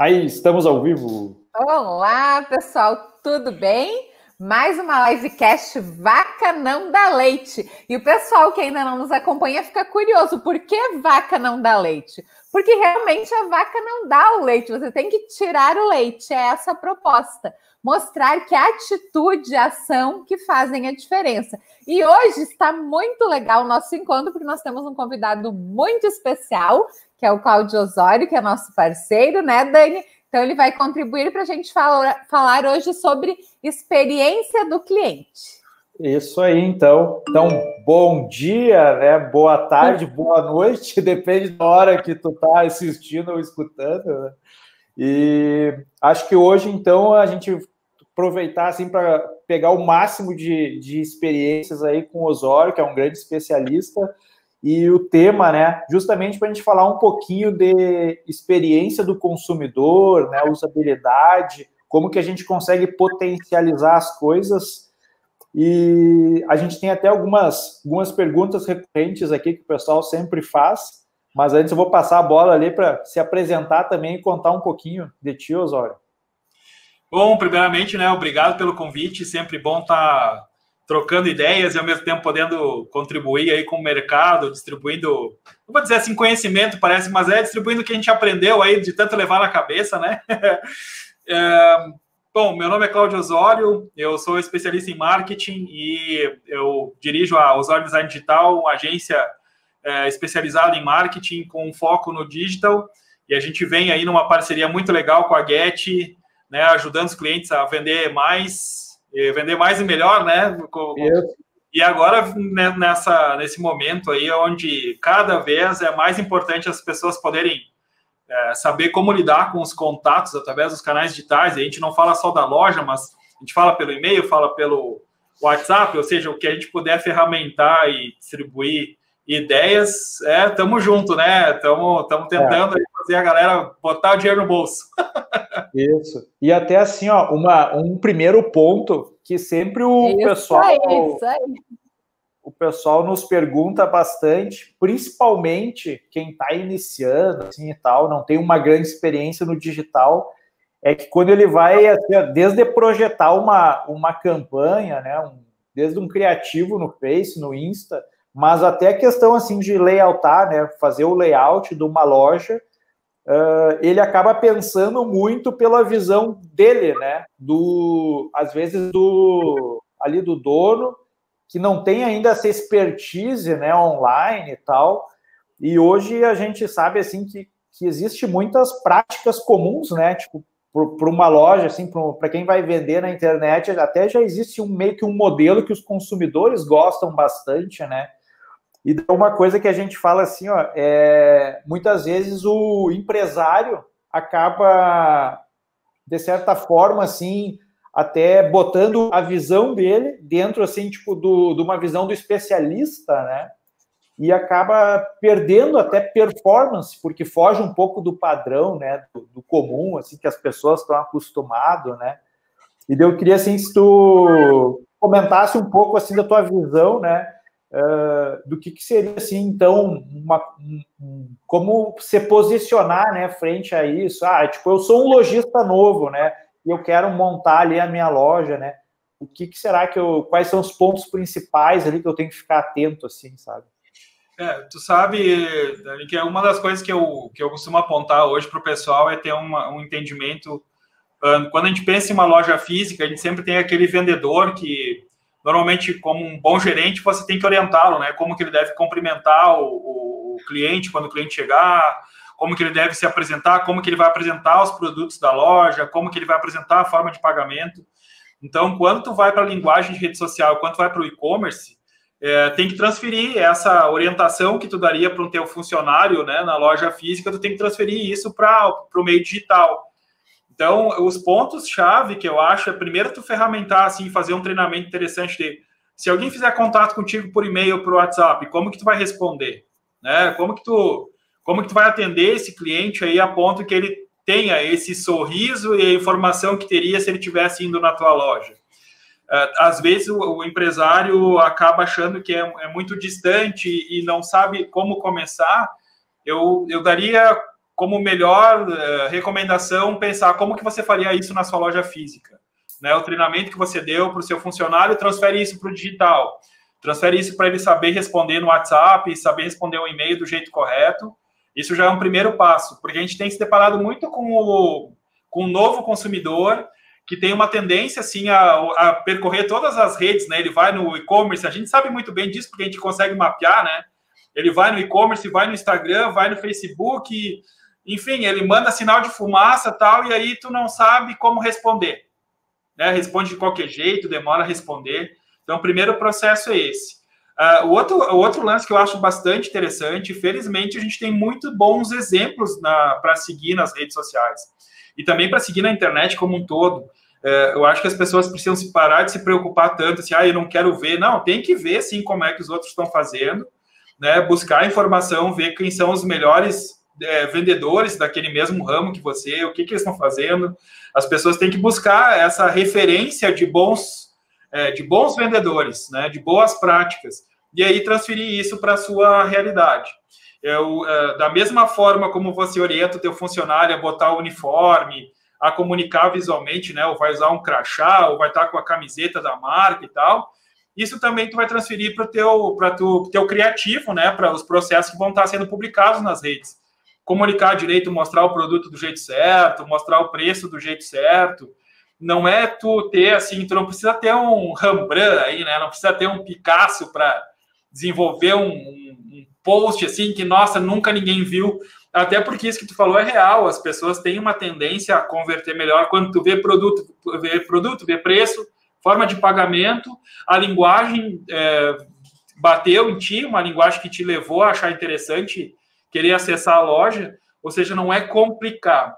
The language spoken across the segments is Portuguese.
Aí, estamos ao vivo. Olá, pessoal, tudo bem? Mais uma livecast Vaca Não Dá Leite. E o pessoal que ainda não nos acompanha fica curioso, por que vaca não dá leite? Porque realmente a vaca não dá o leite, você tem que tirar o leite, é essa a proposta. Mostrar que a atitude e a ação que fazem a diferença. E hoje está muito legal o nosso encontro, porque nós temos um convidado muito especial, que é o Claudio Osório, que é nosso parceiro, né, Dani? Então, ele vai contribuir para a gente falar, falar hoje sobre experiência do cliente. Isso aí, então. Então, bom dia, né? Boa tarde, boa noite, depende da hora que tu está assistindo ou escutando. Né? E acho que hoje, então, a gente aproveitar assim para pegar o máximo de, de experiências aí com o Osório, que é um grande especialista, e o tema, né, justamente para a gente falar um pouquinho de experiência do consumidor, né, usabilidade, como que a gente consegue potencializar as coisas. E a gente tem até algumas, algumas perguntas recorrentes aqui que o pessoal sempre faz, mas antes eu vou passar a bola ali para se apresentar também e contar um pouquinho de ti, Osório. Bom, primeiramente, né, obrigado pelo convite, sempre bom estar tá trocando ideias e ao mesmo tempo podendo contribuir aí com o mercado, distribuindo, não vou dizer assim conhecimento, parece, mas é distribuindo o que a gente aprendeu aí de tanto levar na cabeça, né? é, bom, meu nome é Cláudio Osório, eu sou especialista em marketing e eu dirijo a Osório Design Digital, uma agência é, especializada em marketing com foco no digital, e a gente vem aí numa parceria muito legal com a Get, né, ajudando os clientes a vender mais vender mais e melhor, né? E agora, né, nessa, nesse momento aí, onde cada vez é mais importante as pessoas poderem é, saber como lidar com os contatos através dos canais digitais. A gente não fala só da loja, mas a gente fala pelo e-mail, fala pelo WhatsApp, ou seja, o que a gente puder ferramentar e distribuir ideias, é, tamo junto, né? Estamos tentando é. fazer a galera botar o dinheiro no bolso. Isso. E até assim, ó, uma, um primeiro ponto que sempre o isso pessoal. Aí, isso aí. O pessoal nos pergunta bastante, principalmente quem está iniciando assim e tal, não tem uma grande experiência no digital, é que quando ele vai, assim, desde projetar uma, uma campanha, né, um, desde um criativo no Face, no Insta, mas até a questão assim de layoutar, né, fazer o layout de uma loja, uh, ele acaba pensando muito pela visão dele, né, do às vezes do ali do dono que não tem ainda essa expertise, né, online e tal. E hoje a gente sabe assim que, que existe muitas práticas comuns, né, tipo para uma loja, assim, para quem vai vender na internet, até já existe um meio que um modelo que os consumidores gostam bastante, né? E uma coisa que a gente fala assim, ó, é, muitas vezes o empresário acaba, de certa forma, assim, até botando a visão dele dentro, assim, tipo, do, de uma visão do especialista, né? E acaba perdendo até performance, porque foge um pouco do padrão, né? Do, do comum, assim, que as pessoas estão acostumadas, né? E eu queria, assim, se tu comentasse um pouco, assim, da tua visão, né? Uh, do que, que, seria assim então uma, um, como se posicionar né frente a isso? Ah tipo eu sou um lojista novo né e eu quero montar ali a minha loja né? O que, que, será que eu quais são os pontos principais ali que eu tenho que ficar atento assim sabe? É, tu sabe Dani, que é uma das coisas que eu, que eu costumo apontar hoje para o pessoal é ter uma, um entendimento quando a gente pensa em uma loja física a gente sempre tem aquele vendedor que normalmente, como um bom gerente, você tem que orientá-lo, né? Como que ele deve cumprimentar o, o, cliente quando o cliente chegar, como que ele deve se apresentar, como que ele vai apresentar os produtos da loja, como que ele vai apresentar a forma de pagamento. Então, quando tu vai para a linguagem de rede social, quando tu vai para o e-commerce, é, tem que transferir essa orientação que tu daria para um teu funcionário né, na loja física, tu tem que transferir isso para o meio digital. Então, os pontos-chave que eu acho é, primeiro, tu ferramentar, assim, fazer um treinamento interessante de se alguém fizer contato contigo por e-mail por WhatsApp, como que tu vai responder? Né? Como que tu como que tu vai atender esse cliente aí a ponto que ele tenha esse sorriso e a informação que teria se ele tivesse indo na tua loja? É, às vezes o, o empresário acaba achando que é, é, muito distante e não sabe como começar. Eu, eu daria como melhor uh, recomendação pensar como que você faria isso na sua loja física. Né? O treinamento que você deu para o seu funcionário, transfere isso para o digital. Transfere isso para ele saber responder no WhatsApp, saber responder um e-mail do jeito correto. Isso já é um primeiro passo, porque a gente tem se deparado muito com o, com o novo consumidor que tem uma tendência assim a, a percorrer todas as redes, né? Ele vai no e-commerce, a gente sabe muito bem disso porque a gente consegue mapear, né? Ele vai no e-commerce, vai no Instagram, vai no Facebook, enfim, ele manda sinal de fumaça tal, e aí tu não sabe como responder. Né? Responde de qualquer jeito, demora a responder. Então, o primeiro processo é esse. Uh, o, outro, o outro lance que eu acho bastante interessante, felizmente, a gente tem muito bons exemplos para seguir nas redes sociais. E também para seguir na internet como um todo. É, eu acho que as pessoas precisam se parar de se preocupar tanto, assim, ah, eu não quero ver. Não, tem que ver, sim, como é que os outros estão fazendo, né? Buscar informação, ver quem são os melhores é, vendedores daquele mesmo ramo que você, o que, que eles estão fazendo. As pessoas têm que buscar essa referência de bons, é, de bons vendedores, né? De boas práticas. E aí transferir isso para a sua realidade. Eu, é, da mesma forma como você orienta o teu funcionário a botar o uniforme, a comunicar visualmente, né? Ou vai usar um crachá, ou vai estar com a camiseta da marca e tal. Isso também tu vai transferir para o teu, tu, teu criativo, né? Para os processos que vão estar sendo publicados nas redes. Comunicar direito, mostrar o produto do jeito certo, mostrar o preço do jeito certo. Não é tu ter assim, tu não precisa ter um Rembrandt aí, né? Não precisa ter um Picasso para desenvolver um, um post assim que, nossa, nunca ninguém viu. Até porque isso que tu falou é real, as pessoas têm uma tendência a converter melhor quando tu vê produto, vê produto, vê preço, forma de pagamento, a linguagem é, bateu em ti, uma linguagem que te levou a achar interessante querer acessar a loja, ou seja, não é complicado.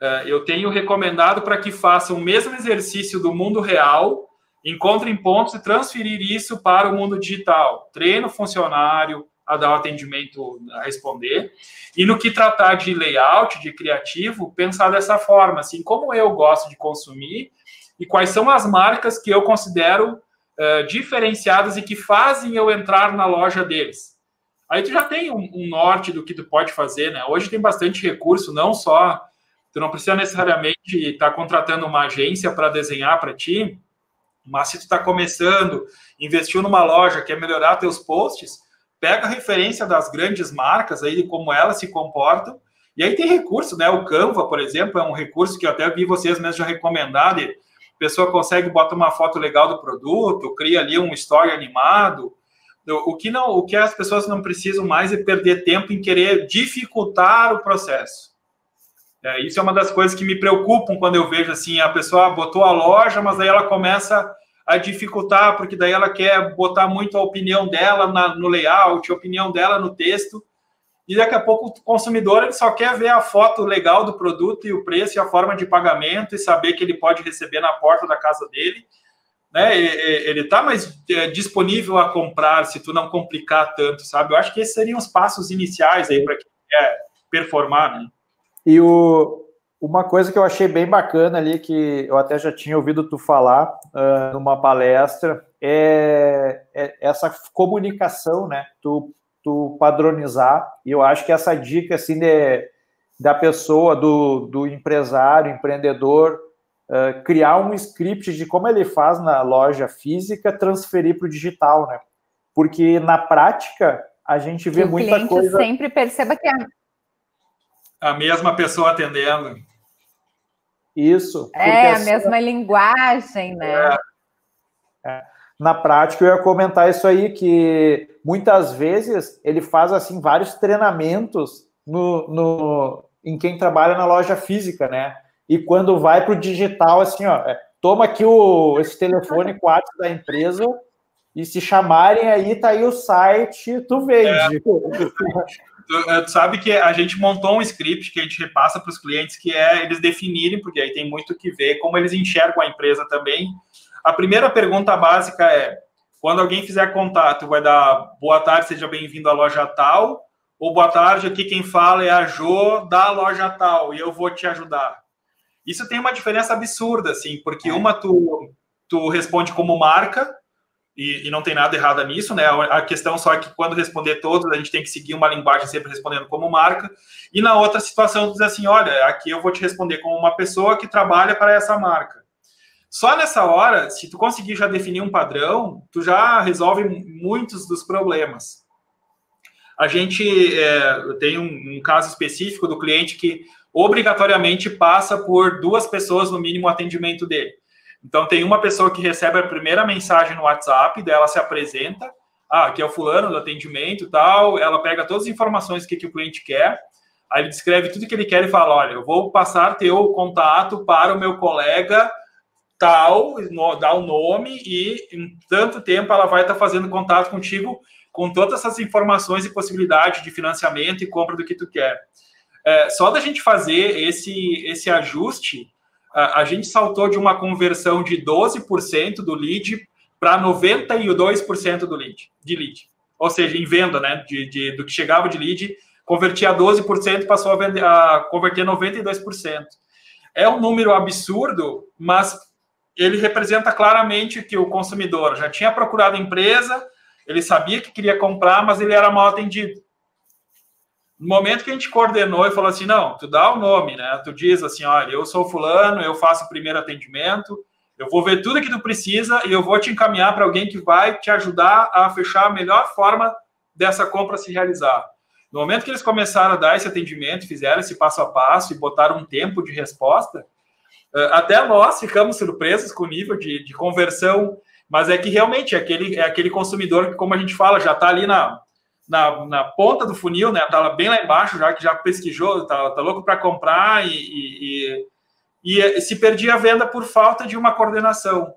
É, eu tenho recomendado para que façam o mesmo exercício do mundo real, encontrem pontos e transferir isso para o mundo digital. Treino funcionário, a dar o atendimento, a responder. E no que tratar de layout, de criativo, pensar dessa forma, assim, como eu gosto de consumir e quais são as marcas que eu considero uh, diferenciadas e que fazem eu entrar na loja deles. Aí tu já tem um, um, norte do que tu pode fazer, né? Hoje tem bastante recurso, não só tu não precisa necessariamente estar tá contratando uma agência para desenhar para ti, mas se tu está começando, investiu numa loja, quer melhorar teus posts, pega a referência das grandes marcas aí, como elas se comportam, e aí tem recurso, né? O Canva, por exemplo, é um recurso que eu até vi vocês mesmos já recomendar, a pessoa consegue botar uma foto legal do produto, cria ali um story animado. O que não, o que as pessoas não precisam mais é perder tempo em querer dificultar o processo. É, isso é uma das coisas que me preocupam quando eu vejo assim, a pessoa botou a loja, mas aí ela começa a dificultar, porque daí ela quer botar muito a opinião dela na, no layout, a opinião dela no texto, e daqui a pouco o consumidor ele só quer ver a foto legal do produto e o preço e a forma de pagamento e saber que ele pode receber na porta da casa dele. Né? Ele está mais é, disponível a comprar se tu não complicar tanto, sabe? Eu acho que esses seriam os passos iniciais aí para quem quer performar, né? E o, uma coisa que eu achei bem bacana ali, que eu até já tinha ouvido tu falar uh, numa palestra, é, é, essa comunicação, né? Tu, tu padronizar. E eu acho que essa dica, assim, de, da pessoa, do, do empresário, empreendedor, uh, criar um script de como ele faz na loja física, transferir para o digital, né? Porque na prática a gente vê que muita coisa. O cliente sempre perceba que a a mesma pessoa atendendo. Isso. É, a assim, mesma linguagem, né? É. É. Na prática, eu ia comentar isso aí, que muitas vezes ele faz assim vários treinamentos no, no, em quem trabalha na loja física, né? E quando vai para o digital, assim, ó, é, toma aqui o, esse telefone 4 da empresa e se chamarem aí, tá aí o site, tu vende. É. tu, tu, sabe que a gente montou um script que a gente repassa para os clientes, que é eles definirem, porque aí tem muito que ver, como eles enxergam a empresa também. A primeira pergunta básica é: quando alguém fizer contato, vai dar boa tarde, seja bem-vindo à loja tal, ou boa tarde, aqui quem fala é a Jo da loja tal, e eu vou te ajudar. Isso tem uma diferença absurda, assim, porque uma tu, tu responde como marca, e, e, não tem nada errado nisso, né? A questão só é que quando responder todos, a gente tem que seguir uma linguagem sempre respondendo como marca. E na outra situação, dizer assim: olha, aqui eu vou te responder como uma pessoa que trabalha para essa marca. Só nessa hora, se tu conseguir já definir um padrão, tu já resolve muitos dos problemas. A gente é, tem um, um caso específico do cliente que obrigatoriamente passa por duas pessoas no mínimo o atendimento dele. Então, tem uma pessoa que recebe a primeira mensagem no WhatsApp, dela se apresenta, ah, aqui é o fulano do atendimento tal, ela pega todas as informações que, que o cliente quer, aí ele descreve tudo que ele quer e fala, olha, eu vou passar teu contato para o meu colega tal, no, dá o nome e em tanto tempo ela vai estar fazendo contato contigo com todas essas informações e possibilidade de financiamento e compra do que tu quer. É, só da gente fazer esse, esse ajuste, a, a gente saltou de uma conversão de 12% do lead para 92% do lead, de lead. Ou seja, em venda, né? De, de, do que chegava de lead, convertia 12%, passou a, vender, a converter 92%. É um número absurdo, mas ele representa claramente que o consumidor já tinha procurado a empresa, ele sabia que queria comprar, mas ele era mal atendido. No momento que a gente coordenou e falou assim, não, tu dá o nome, né? Tu diz assim, olha, eu sou fulano, eu faço o primeiro atendimento, eu vou ver tudo que tu precisa e eu vou te encaminhar para alguém que vai te ajudar a fechar a melhor forma dessa compra se realizar. No momento que eles começaram a dar esse atendimento, fizeram esse passo a passo e botaram um tempo de resposta, eh, até nós ficamos surpresos com o nível de, de conversão, mas é que realmente é aquele, é aquele consumidor que, como a gente fala, já está ali na, na, na ponta do funil, né? Tá bem lá embaixo, já que já pesquisou, tá, tá louco para comprar e, e, e, e, se perdia a venda por falta de uma coordenação.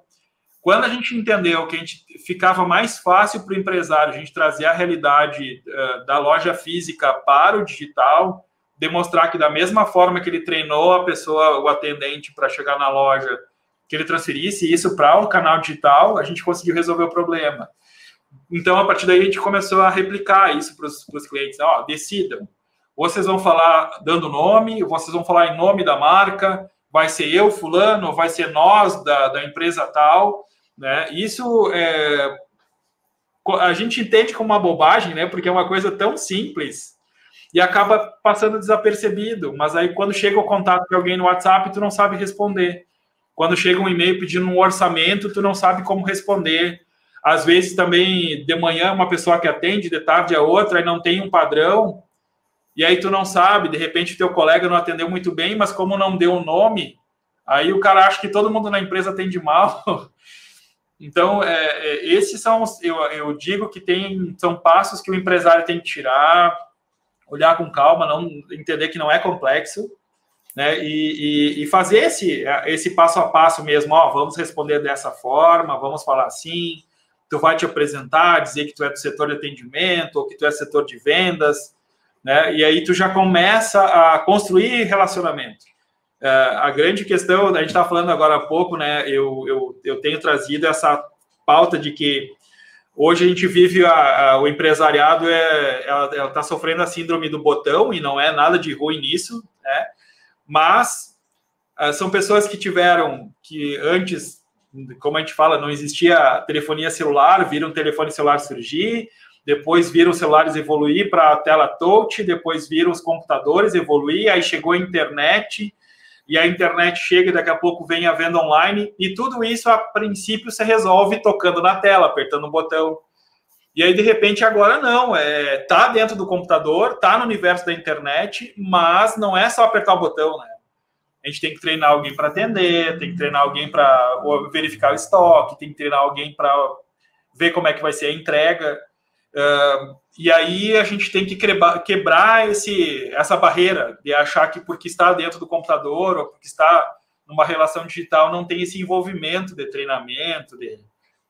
Quando a gente entendeu que a gente ficava mais fácil para o empresário a gente trazer a realidade uh, da loja física para o digital, demonstrar que da mesma forma que ele treinou a pessoa, o atendente, para chegar na loja, que ele transferisse isso para o canal digital, a gente conseguiu resolver o problema. Então, a partir daí, a gente começou a replicar isso para os clientes. Ó, decidam. Vocês vão falar dando nome, vocês vão falar em nome da marca, vai ser eu, fulano, vai ser nós, da, da empresa tal. Né? Isso é, a gente entende como uma bobagem, né? Porque é uma coisa tão simples e acaba passando desapercebido. Mas aí, quando chega o contato de alguém no WhatsApp, tu não sabe responder. Quando chega um e-mail pedindo um orçamento, tu não sabe como responder. Às vezes também de manhã uma pessoa que atende, de tarde a outra, e não tem um padrão, e aí tu não sabe, de repente teu colega não atendeu muito bem, mas como não deu o um nome, aí o cara acha que todo mundo na empresa atende mal. Então, é, é, esses são, eu, eu digo que tem, são passos que o empresário tem que tirar, olhar com calma, não entender que não é complexo, né? E, e, e, fazer esse, esse passo a passo mesmo, ó, vamos responder dessa forma, vamos falar assim, tu vai te apresentar, dizer que tu é do setor de atendimento ou que tu é setor de vendas, né? E aí tu já começa a construir relacionamento. É, a grande questão, a gente está falando agora há pouco, né? Eu, eu, eu tenho trazido essa pauta de que hoje a gente vive a, a, o empresariado é ela está sofrendo a síndrome do botão e não é nada de ruim nisso, né? Mas uh, são pessoas que tiveram que antes como a gente fala, não existia telefonia celular, viram telefone celular surgir, depois viram celulares evoluir para a tela touch, depois viram os computadores evoluir, aí chegou a internet, e a internet chega e daqui a pouco vem a venda online, e tudo isso a princípio se resolve tocando na tela, apertando um botão. E aí, de repente, agora não, é, tá dentro do computador, tá no universo da internet, mas não é só apertar o botão, né? A gente tem que treinar alguém para atender, tem que treinar alguém para verificar o estoque, tem que treinar alguém para ver como é que vai ser a entrega. Uh, e aí a gente tem que quebrar, quebrar esse, essa barreira de achar que porque está dentro do computador ou porque está numa relação digital não tem esse envolvimento de treinamento, de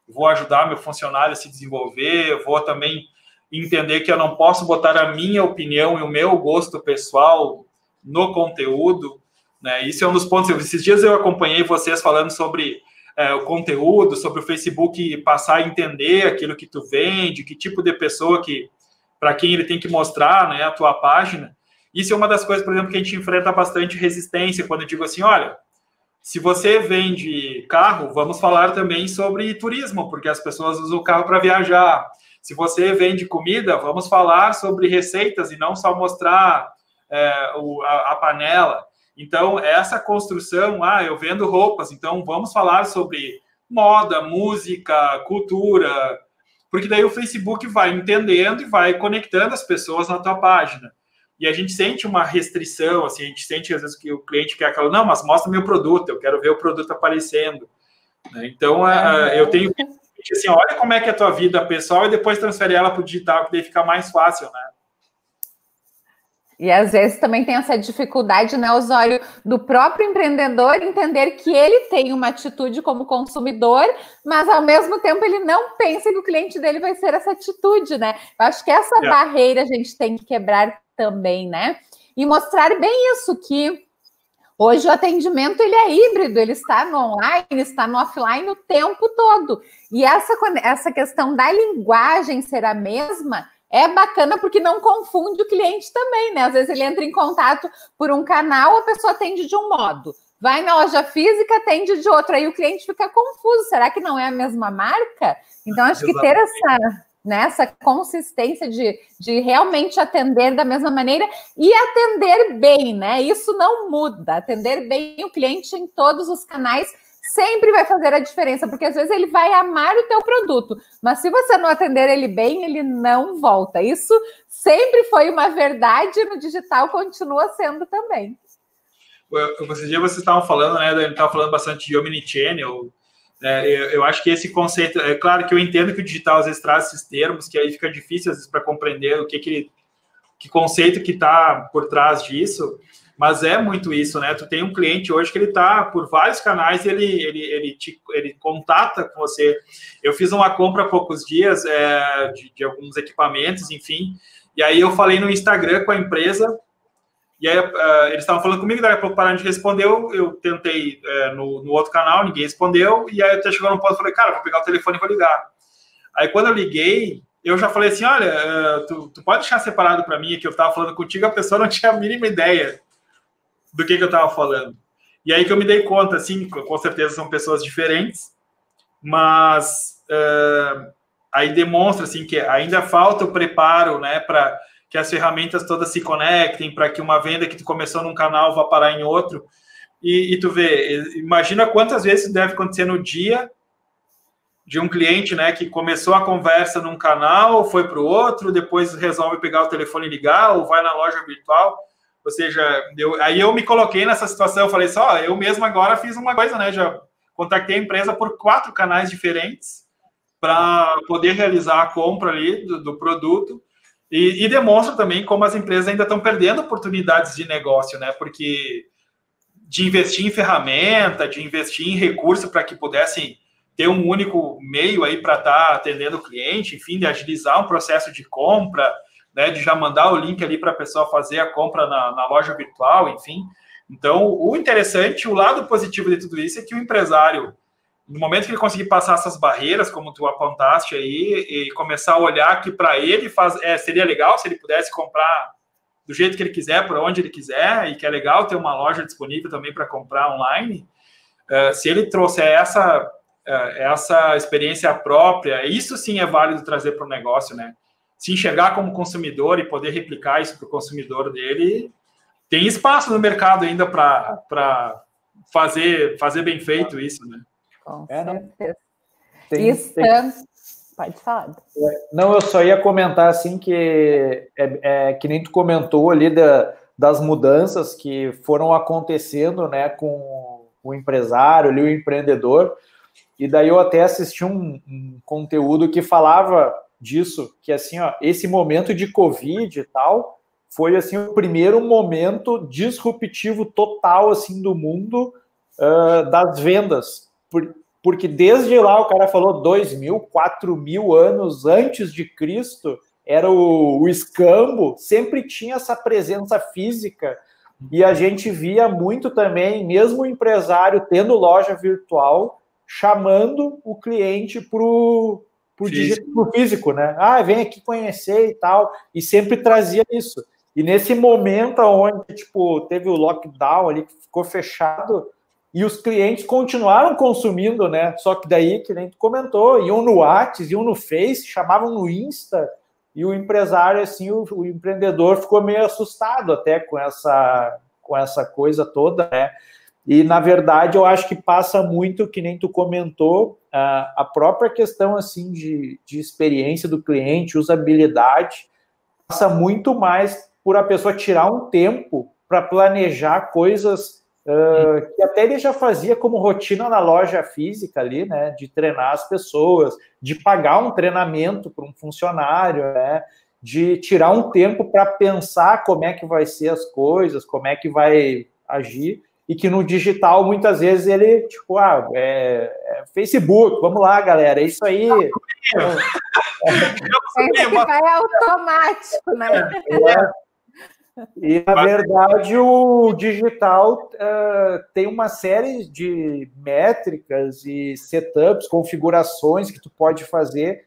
vou ajudar meu funcionário a se desenvolver, vou também entender que eu não posso botar a minha opinião e o meu gosto pessoal no conteúdo. Né? Isso é um dos pontos. Esses dias eu acompanhei vocês falando sobre é, o conteúdo, sobre o Facebook passar a entender aquilo que tu vende, que tipo de pessoa que para quem ele tem que mostrar, né, a tua página. Isso é uma das coisas, por exemplo, que a gente enfrenta bastante resistência quando eu digo assim, olha, Se você vende carro, vamos falar também sobre turismo, porque as pessoas usam o carro para viajar. Se você vende comida, vamos falar sobre receitas e não só mostrar é, o, a, a, panela. Então, essa construção, ah, eu vendo roupas, então vamos falar sobre moda, música, cultura, porque daí o Facebook vai entendendo e vai conectando as pessoas na tua página. E a gente sente uma restrição, assim, a gente sente às vezes que o cliente quer aquela, não, mas mostra meu produto, eu quero ver o produto aparecendo. Né? Então, é, eu tenho assim, olha como é que é a tua vida pessoal e depois transfere ela para o digital, que daí fica mais fácil, né? E às vezes também tem essa dificuldade, né, Osório, do próprio empreendedor entender que ele tem uma atitude como consumidor, mas ao mesmo tempo ele não pensa que o cliente dele vai ser essa atitude, né? Eu acho que essa é. barreira a gente tem que quebrar também, né? E mostrar bem isso que Hoje o atendimento ele é híbrido, ele está no online, está no offline o tempo todo. E essa, essa questão da linguagem ser a mesma é bacana porque não confunde o cliente também, né? Às vezes ele entra em contato por um canal, a pessoa atende de um modo. Vai na loja física, atende de outro. Aí o cliente fica confuso. Será que não é a mesma marca? Então, acho que ter essa, nessa consistência de, de realmente atender da mesma maneira e atender bem, né? Isso não muda. Atender bem o cliente em todos os canais sempre vai fazer a diferença, porque às vezes ele vai amar o teu produto, mas se você não atender ele bem, ele não volta. Isso sempre foi uma verdade no digital, continua sendo também. Esse dia vocês estavam falando, né? Ele estava falando bastante de omnichannel, é, eu, eu, acho que esse conceito, é claro que eu entendo que o digital às vezes traz esses termos, que aí fica difícil às vezes para compreender o que, que, que conceito que está por trás disso, mas é muito isso, né? Tu tem um cliente hoje que ele está por vários canais, ele, ele, ele, te, ele contata com você. Eu fiz uma compra há poucos dias é, de, de alguns equipamentos, enfim, e aí eu falei no Instagram com a empresa e aí uh, eles estavam falando comigo, daí a pouco pararam de responder, eu, eu tentei uh, no, no, outro canal, ninguém respondeu, e aí até chegou no ponto e falei, cara, vou pegar o telefone e vou ligar. Aí quando eu liguei, eu já falei assim, olha, uh, tu, tu, pode deixar separado para mim que eu estava falando contigo, a pessoa não tinha a mínima ideia do que, que eu estava falando. E aí que eu me dei conta, assim, com certeza são pessoas diferentes, mas aí demonstra, assim, que ainda falta o preparo, né, para que as ferramentas todas se conectem para que uma venda que tu começou num canal vá parar em outro. E, e, tu vê, imagina quantas vezes deve acontecer no dia de um cliente, né, que começou a conversa num canal, foi para o outro, depois resolve pegar o telefone e ligar, ou vai na loja virtual. Ou seja, eu, aí eu me coloquei nessa situação, eu falei só, eu mesmo agora fiz uma coisa, né, já contactei a empresa por quatro canais diferentes para poder realizar a compra ali do, do produto e, e, demonstra também como as empresas ainda estão perdendo oportunidades de negócio, né? Porque de investir em ferramenta, de investir em recurso para que pudessem ter um único meio aí para estar tá atendendo o cliente, enfim, de agilizar um processo de compra, né? De já mandar o link ali para a pessoa fazer a compra na, na loja virtual, enfim. Então, o interessante, o lado positivo de tudo isso é que o empresário no momento que ele conseguir passar essas barreiras, como tu apontaste aí, e começar a olhar que para ele faz, é, seria legal se ele pudesse comprar do jeito que ele quiser, por onde ele quiser, e que é legal ter uma loja disponível também para comprar online, uh, se ele trouxer essa, uh, essa experiência própria, isso sim é válido trazer para o negócio, né? Se enxergar como consumidor e poder replicar isso para o consumidor dele, tem espaço no mercado ainda para fazer, fazer bem feito isso, né? Com é, certeza. Tem, Estamos... Tem... Pode falar. Não, eu só ia comentar assim que é, é, que nem tu comentou ali da, das mudanças que foram acontecendo né, com o empresário, ali, o empreendedor. E daí eu até assisti um, um, conteúdo que falava disso, que assim, ó, esse momento de Covid e tal foi assim o primeiro momento disruptivo total assim do mundo uh, das vendas por, porque desde lá o cara falou dois mil, quatro mil anos antes de Cristo, era o, o escambo, sempre tinha essa presença física. E a gente via muito também, mesmo o empresário tendo loja virtual, chamando o cliente para o físico. físico, né? Ah, vem aqui conhecer e tal. E sempre trazia isso. E nesse momento onde tipo, teve o lockdown ali, que ficou fechado, E os clientes continuaram consumindo, né? Só que daí, que nem tu comentou, iam no WhatsApp, iam no Face, chamavam no Insta, e o empresário, assim, o, o empreendedor ficou meio assustado até com essa, com essa coisa toda, né? E, na verdade, eu acho que passa muito, que nem tu comentou, a própria questão, assim, de, de experiência do cliente, usabilidade, passa muito mais por a pessoa tirar um tempo para planejar coisas uh, que até ele já fazia como rotina na loja física ali, né? De treinar as pessoas, de pagar um treinamento para um funcionário, né? De tirar um tempo para pensar como é que vai ser as coisas, como é que vai agir e que no digital muitas vezes ele, tipo, ah, é, é Facebook, vamos lá, galera, é isso aí. É, vai automático, né? É, e, na verdade, o digital uh, tem uma série de métricas e setups, configurações que tu pode fazer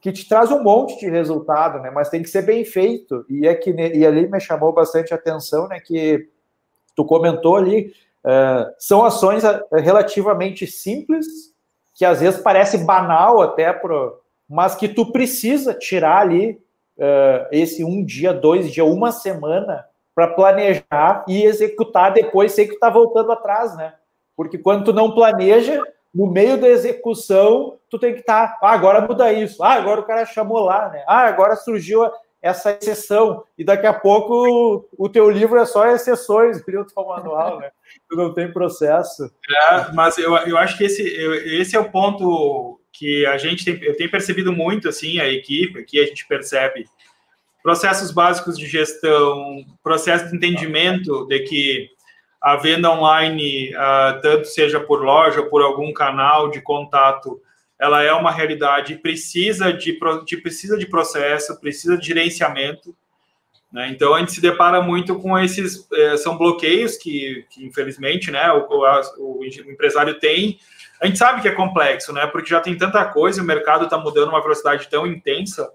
que te traz um monte de resultado, né? Mas tem que ser bem feito. E é que e ali me chamou bastante atenção, né? Que tu comentou ali, uh, são ações relativamente simples, que às vezes parece banal até pro, mas que tu precisa tirar ali uh, esse um dia, dois dias, uma semana para planejar e executar depois sem que tu tá voltando atrás, né? Porque quando tu não planeja, no meio da execução, tu tem que estar, tá, ah, agora muda isso, ah, agora o cara chamou lá, né? Ah, agora surgiu essa exceção, e daqui a pouco o teu livro é só exceções, o teu manual, né? Não tem processo. É, mas eu, eu acho que esse, esse é o ponto que a gente tem, eu tenho percebido muito, assim, a equipe, aqui a gente percebe processos básicos de gestão, processo de entendimento de que a venda online, uh, tanto seja por loja ou por algum canal de contato, ela é uma realidade, precisa de, de precisa de processo, precisa de gerenciamento. Né? Então, a gente se depara muito com esses, eh, são bloqueios que, que infelizmente, né, o, o, o empresário tem, a gente sabe que é complexo, né? Porque já tem tanta coisa, o mercado está mudando uma velocidade tão intensa,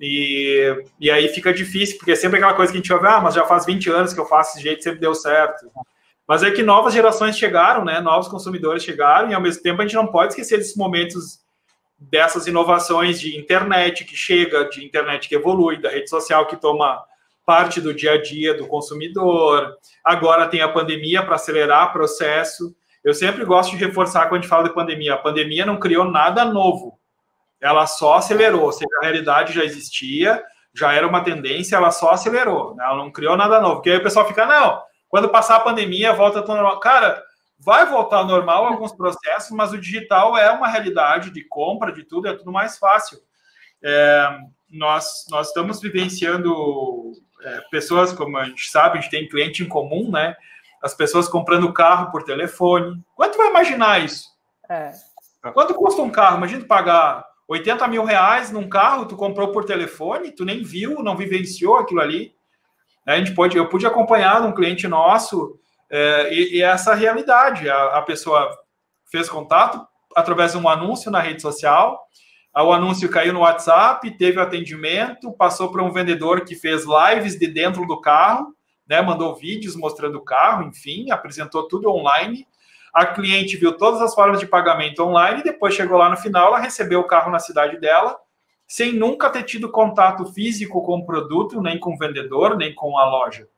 e, e aí fica difícil, porque é sempre aquela coisa que a gente ouve, ah, mas já faz 20 anos que eu faço desse jeito, sempre deu certo. Mas é que novas gerações chegaram, né? Novos consumidores chegaram, e ao mesmo tempo a gente não pode esquecer desses momentos dessas inovações de internet que chega, de internet que evolui, da rede social que toma parte do dia a dia do consumidor. Agora tem a pandemia para acelerar o processo. Eu sempre gosto de reforçar quando a gente fala de pandemia. A pandemia não criou nada novo. Ela só acelerou. Ou seja, a realidade já existia, já era uma tendência, ela só acelerou. Né? Ela não criou nada novo. Porque aí o pessoal fica, não, quando passar a pandemia, volta tudo normal. Cara, vai voltar ao normal alguns processos, mas o digital é uma realidade de compra, de tudo, é tudo mais fácil. É, nós, nós estamos vivenciando é, pessoas, como a gente sabe, a gente tem cliente em comum, né? as pessoas comprando carro por telefone. Quanto vai imaginar isso? É. Quanto custa um carro? Imagina tu pagar 80 mil reais num carro, tu comprou por telefone, tu nem viu, não vivenciou aquilo ali. A gente pode, eu pude acompanhar um cliente nosso é, e, e, essa realidade. A, a, pessoa fez contato através de um anúncio na rede social, o anúncio caiu no WhatsApp, teve atendimento, passou para um vendedor que fez lives de dentro do carro, né, mandou vídeos mostrando o carro, enfim, apresentou tudo online. A cliente viu todas as formas de pagamento online e depois chegou lá no final, ela recebeu o carro na cidade dela, sem nunca ter tido contato físico com o produto, nem com o vendedor, nem com a loja.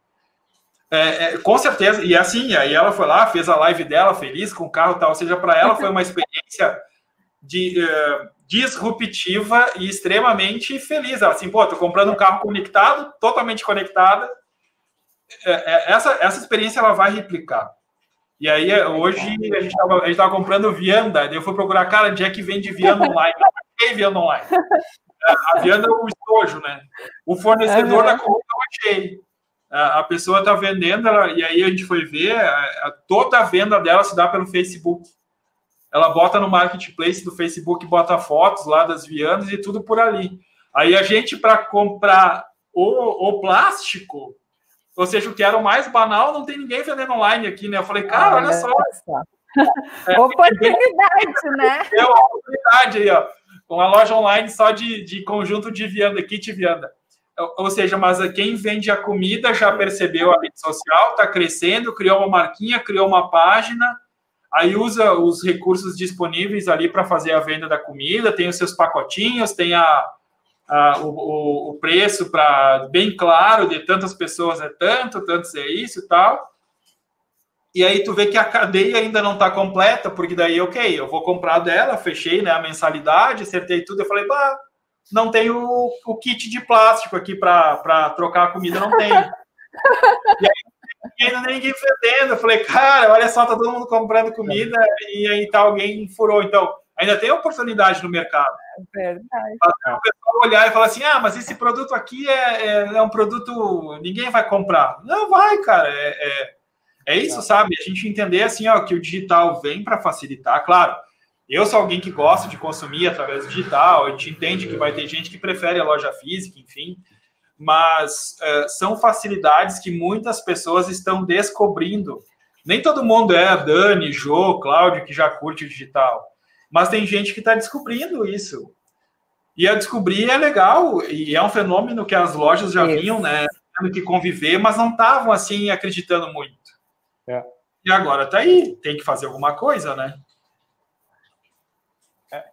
É, é, com certeza, e assim, aí ela foi lá, fez a live dela feliz com o carro tal, ou seja, para ela foi uma experiência de, uh, disruptiva e extremamente feliz. Ela assim, pô, tô comprando um carro conectado, totalmente conectada, é, é, essa, essa experiência ela vai replicar. E aí, é, hoje, a gente estava comprando vianda, eu fui procurar, cara, onde é que vende vianda online? Achei vianda online. A vianda é o estojo, né? O fornecedor da compra eu achei. A pessoa está vendendo, ela, e aí a gente foi ver, a, toda a venda dela se dá pelo Facebook. Ela bota no marketplace do Facebook, bota fotos lá das viandas e tudo por ali. Aí a gente, para comprar o, o plástico, ou seja, o que era o mais banal, não tem ninguém vendendo online aqui, né? Eu falei, cara, olha só. É, oportunidade, né? É uma oportunidade aí, ó. Uma loja online só de, de conjunto de vianda, kit vianda. Ou seja, mas quem vende a comida já percebeu a rede social, está crescendo, criou uma marquinha, criou uma página. aí usa os recursos disponíveis ali para fazer a venda da comida, tem os seus pacotinhos, tem a, a o, o, preço para bem claro de tantas pessoas é tanto, tantos é isso e tal. E aí tu vê que a cadeia ainda não está completa, porque daí, ok, eu vou comprar dela, fechei né, a mensalidade, acertei tudo, eu falei, bah, não tem o, o kit de plástico aqui para trocar a comida, não tem. e aí, ainda ninguém vendendo. Eu falei, cara, olha só, tá todo mundo comprando comida e aí tá alguém furou. Então, ainda tem oportunidade no mercado. É verdade. O pessoal olhar e falar assim: ah, mas esse produto aqui é, é, é um produto. ninguém vai comprar. Não vai, cara. É, é, é isso, sabe? A gente entender assim, ó, que o digital vem para facilitar, claro eu sou alguém que gosta de consumir através do digital, a gente entende que vai ter gente que prefere a loja física, enfim, mas uh, são facilidades que muitas pessoas estão descobrindo. Nem todo mundo é a Dani, Jô, Cláudio, que já curte o digital, mas tem gente que está descobrindo isso. E a descobrir é legal, e é um fenômeno que as lojas já isso. vinham, né, tendo que conviver, mas não estavam assim acreditando muito. É. E agora está aí, tem que fazer alguma coisa, né?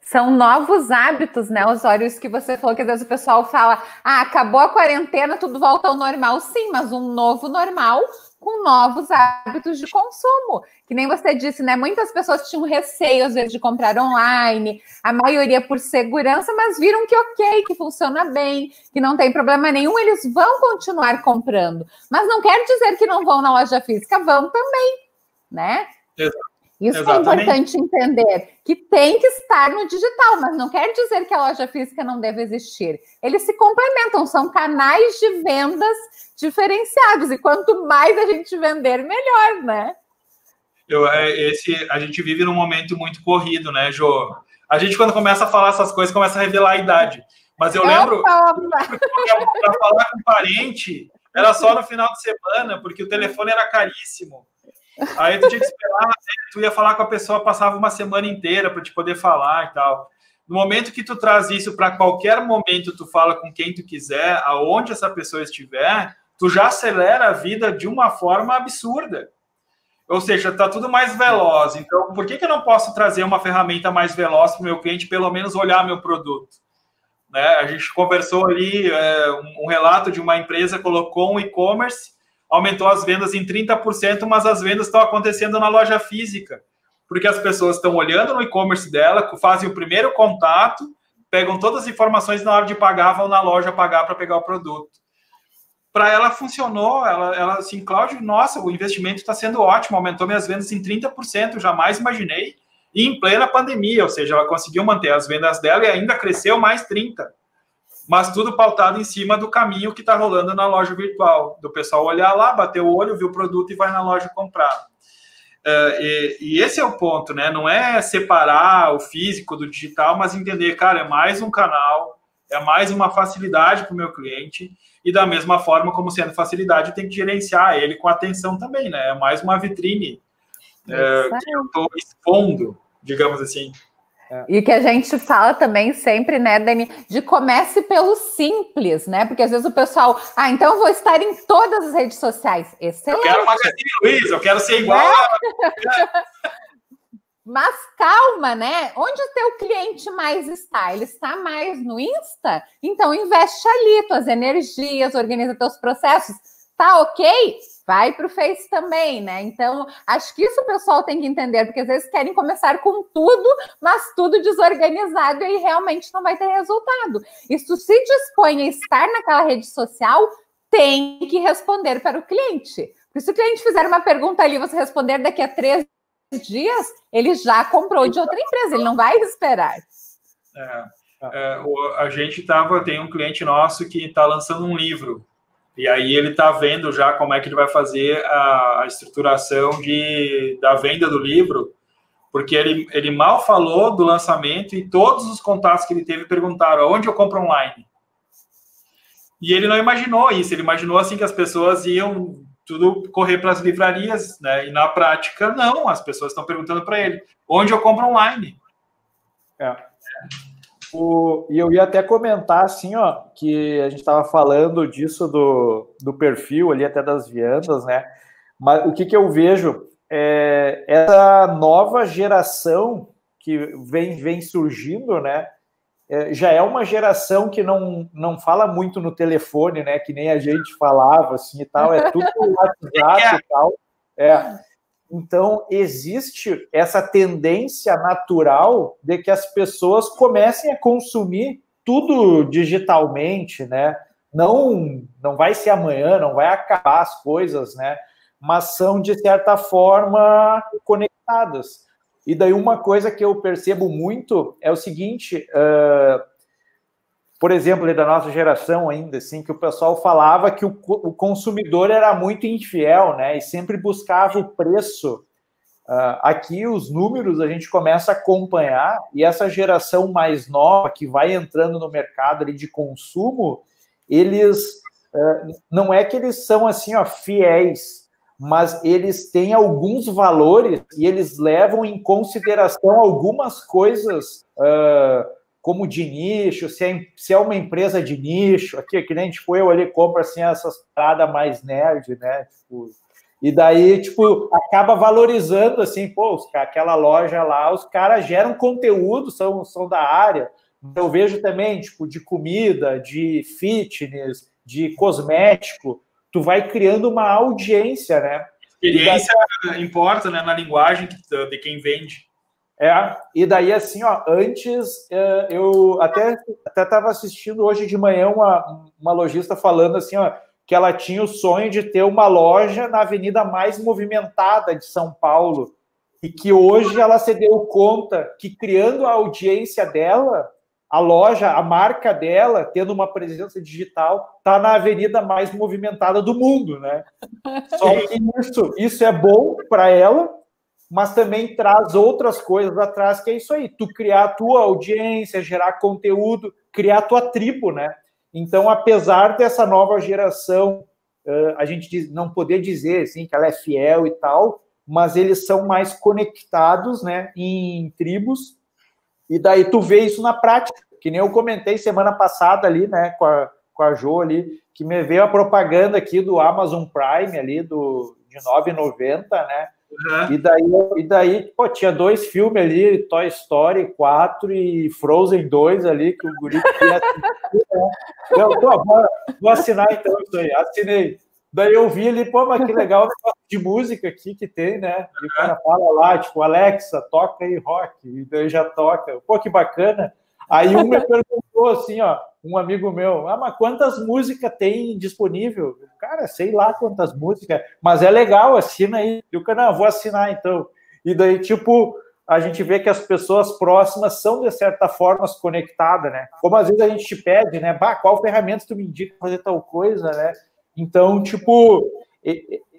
São novos hábitos, né, Osório? Isso que você falou, que às vezes o pessoal fala, ah, acabou a quarentena, tudo volta ao normal. Sim, mas um novo normal com novos hábitos de consumo. Que nem você disse, né? Muitas pessoas tinham receio, às vezes, de comprar online, a maioria por segurança, mas viram que ok, que funciona bem, que não tem problema nenhum, eles vão continuar comprando. Mas não quer dizer que não vão na loja física, vão também, né? Exato. Isso Exatamente. é importante entender, que tem que estar no digital, mas não quer dizer que a loja física não deve existir. Eles se complementam, são canais de vendas diferenciados, e quanto mais a gente vender, melhor, né? Eu, é, esse, a gente vive num momento muito corrido, né, Jô? A gente, quando começa a falar essas coisas, começa a revelar a idade. Mas eu lembro, para falar com um parente, era só no final de semana, porque o telefone era caríssimo. Aí tu tinha que esperar, né? tu ia falar com a pessoa, passava uma semana inteira para te poder falar e tal. No momento que tu traz isso para qualquer momento, tu fala com quem tu quiser, aonde essa pessoa estiver, tu já acelera a vida de uma forma absurda. Ou seja, está tudo mais veloz. Então, por que, que eu não posso trazer uma ferramenta mais veloz para o meu cliente, pelo menos olhar meu produto? Né? A gente conversou ali, é, um relato de uma empresa colocou um e-commerce aumentou as vendas em 30%, mas as vendas estão acontecendo na loja física, porque as pessoas estão olhando no e-commerce dela, fazem o primeiro contato, pegam todas as informações na hora de pagar, vão na loja pagar para pegar o produto. Para ela funcionou, ela, ela assim, Cláudio, nossa, o investimento está sendo ótimo, aumentou minhas vendas em 30%, jamais imaginei, e em plena pandemia, ou seja, ela conseguiu manter as vendas dela e ainda cresceu mais 30% mas tudo pautado em cima do caminho que está rolando na loja virtual, do pessoal olhar lá, bater o olho, ver o produto e vai na loja comprar. Uh, e, e, esse é o ponto, né? Não é separar o físico do digital, mas entender, cara, é mais um canal, é mais uma facilidade para o meu cliente, e da mesma forma, como sendo facilidade, tem que gerenciar ele com atenção também, né? É mais uma vitrine uh, que eu estou expondo, digamos assim. É. E que a gente fala também sempre, né, Dani, de comece pelo simples, né? Porque às vezes o pessoal, ah, então eu vou estar em todas as redes sociais. Excelente. Eu quero Magazine Luiz, eu quero ser igual. É. Mas calma, né? Onde o teu cliente mais está? Ele está mais no Insta? Então investe ali, tuas energias, organiza teus processos. Tá ok? vai para o Face também, né? Então, acho que isso o pessoal tem que entender, porque às vezes querem começar com tudo, mas tudo desorganizado e realmente não vai ter resultado. Se se dispõe a estar naquela rede social, tem que responder para o cliente. Porque se o cliente fizer uma pergunta ali, você responder daqui a três dias, ele já comprou de outra empresa, ele não vai esperar. É, é, a gente tava, tem um cliente nosso que está lançando um livro e aí ele está vendo já como é que ele vai fazer a, a, estruturação de, da venda do livro, porque ele, ele mal falou do lançamento e todos os contatos que ele teve perguntaram onde eu compro online. E ele não imaginou isso, ele imaginou assim que as pessoas iam tudo correr para as livrarias, né? E na prática, não, as pessoas estão perguntando para ele onde eu compro online. É. O, e eu ia até comentar assim, ó, que a gente estava falando disso do, do perfil ali, até das vendas, né? Mas o que, que eu vejo é, essa nova geração que vem, vem surgindo, né? É, já é uma geração que não, não fala muito no telefone, né? Que nem a gente falava, assim e tal, é tudo no WhatsApp e tal. É. Então, existe essa tendência natural de que as pessoas comecem a consumir tudo digitalmente, né? Não, não vai ser amanhã, não vai acabar as coisas, né? Mas são, de certa forma, conectadas. E daí uma coisa que eu percebo muito é o seguinte, uh, por exemplo, da nossa geração ainda, assim, que o pessoal falava que o, o consumidor era muito infiel, né? E sempre buscava o preço. Uh, aqui os números a gente começa a acompanhar e essa geração mais nova que vai entrando no mercado ali de consumo, eles uh, não é que eles são assim, ó, fiéis mas eles têm alguns valores e eles levam em consideração algumas coisas, uh, como de nicho, se é, se é, uma empresa de nicho, aqui, que nem tipo, eu ali compro assim, essas paradas mais nerd, né? Tipo, e daí, tipo, acaba valorizando assim, pô, aquela loja lá, os caras geram conteúdo, são, são da área. Eu vejo também, tipo, de comida, de fitness, de cosmético tu vai criando uma audiência, né? Experiência daí... importa, né, na linguagem de quem vende. É, e daí assim, ó, antes é, eu até até estava assistindo hoje de manhã uma, uma lojista falando assim, ó, que ela tinha o sonho de ter uma loja na avenida mais movimentada de São Paulo e que hoje ela se deu conta que criando a audiência dela, a loja, a marca dela, tendo uma presença digital, está na avenida mais movimentada do mundo, né? Só que isso, isso é bom para ela, mas também traz outras coisas atrás, que é isso aí, tu criar a tua audiência, gerar conteúdo, criar a tua tribo, né? Então, apesar dessa nova geração, a gente não poder dizer assim que ela é fiel e tal, mas eles são mais conectados, né, em tribos, e daí tu vê isso na prática que nem eu comentei semana passada ali, né, com a, com a Jo ali, que me veio a propaganda aqui do Amazon Prime ali, do, de 9,90, né? Uhum. E daí, e daí pô, tinha dois filmes ali, Toy Story 4 e Frozen 2 ali, que o guri queria assistir, né? Eu, pô, vou, vou assinar então isso aí, assinei. Daí eu vi ali, pô, mas que legal de música aqui que tem, né? E o cara fala lá, tipo, Alexa, toca aí rock, e daí já toca. Pô, que bacana. Aí um me perguntou assim, ó, um amigo meu, ah, mas quantas músicas tem disponível? Cara, sei lá quantas músicas, mas é legal, assina aí. E o não, vou assinar então. E daí, tipo, a gente vê que as pessoas próximas são, de certa forma, conectadas, né? Como às vezes a gente te pede, né? Bah, qual ferramenta tu me indica fazer tal coisa, né? Então, tipo,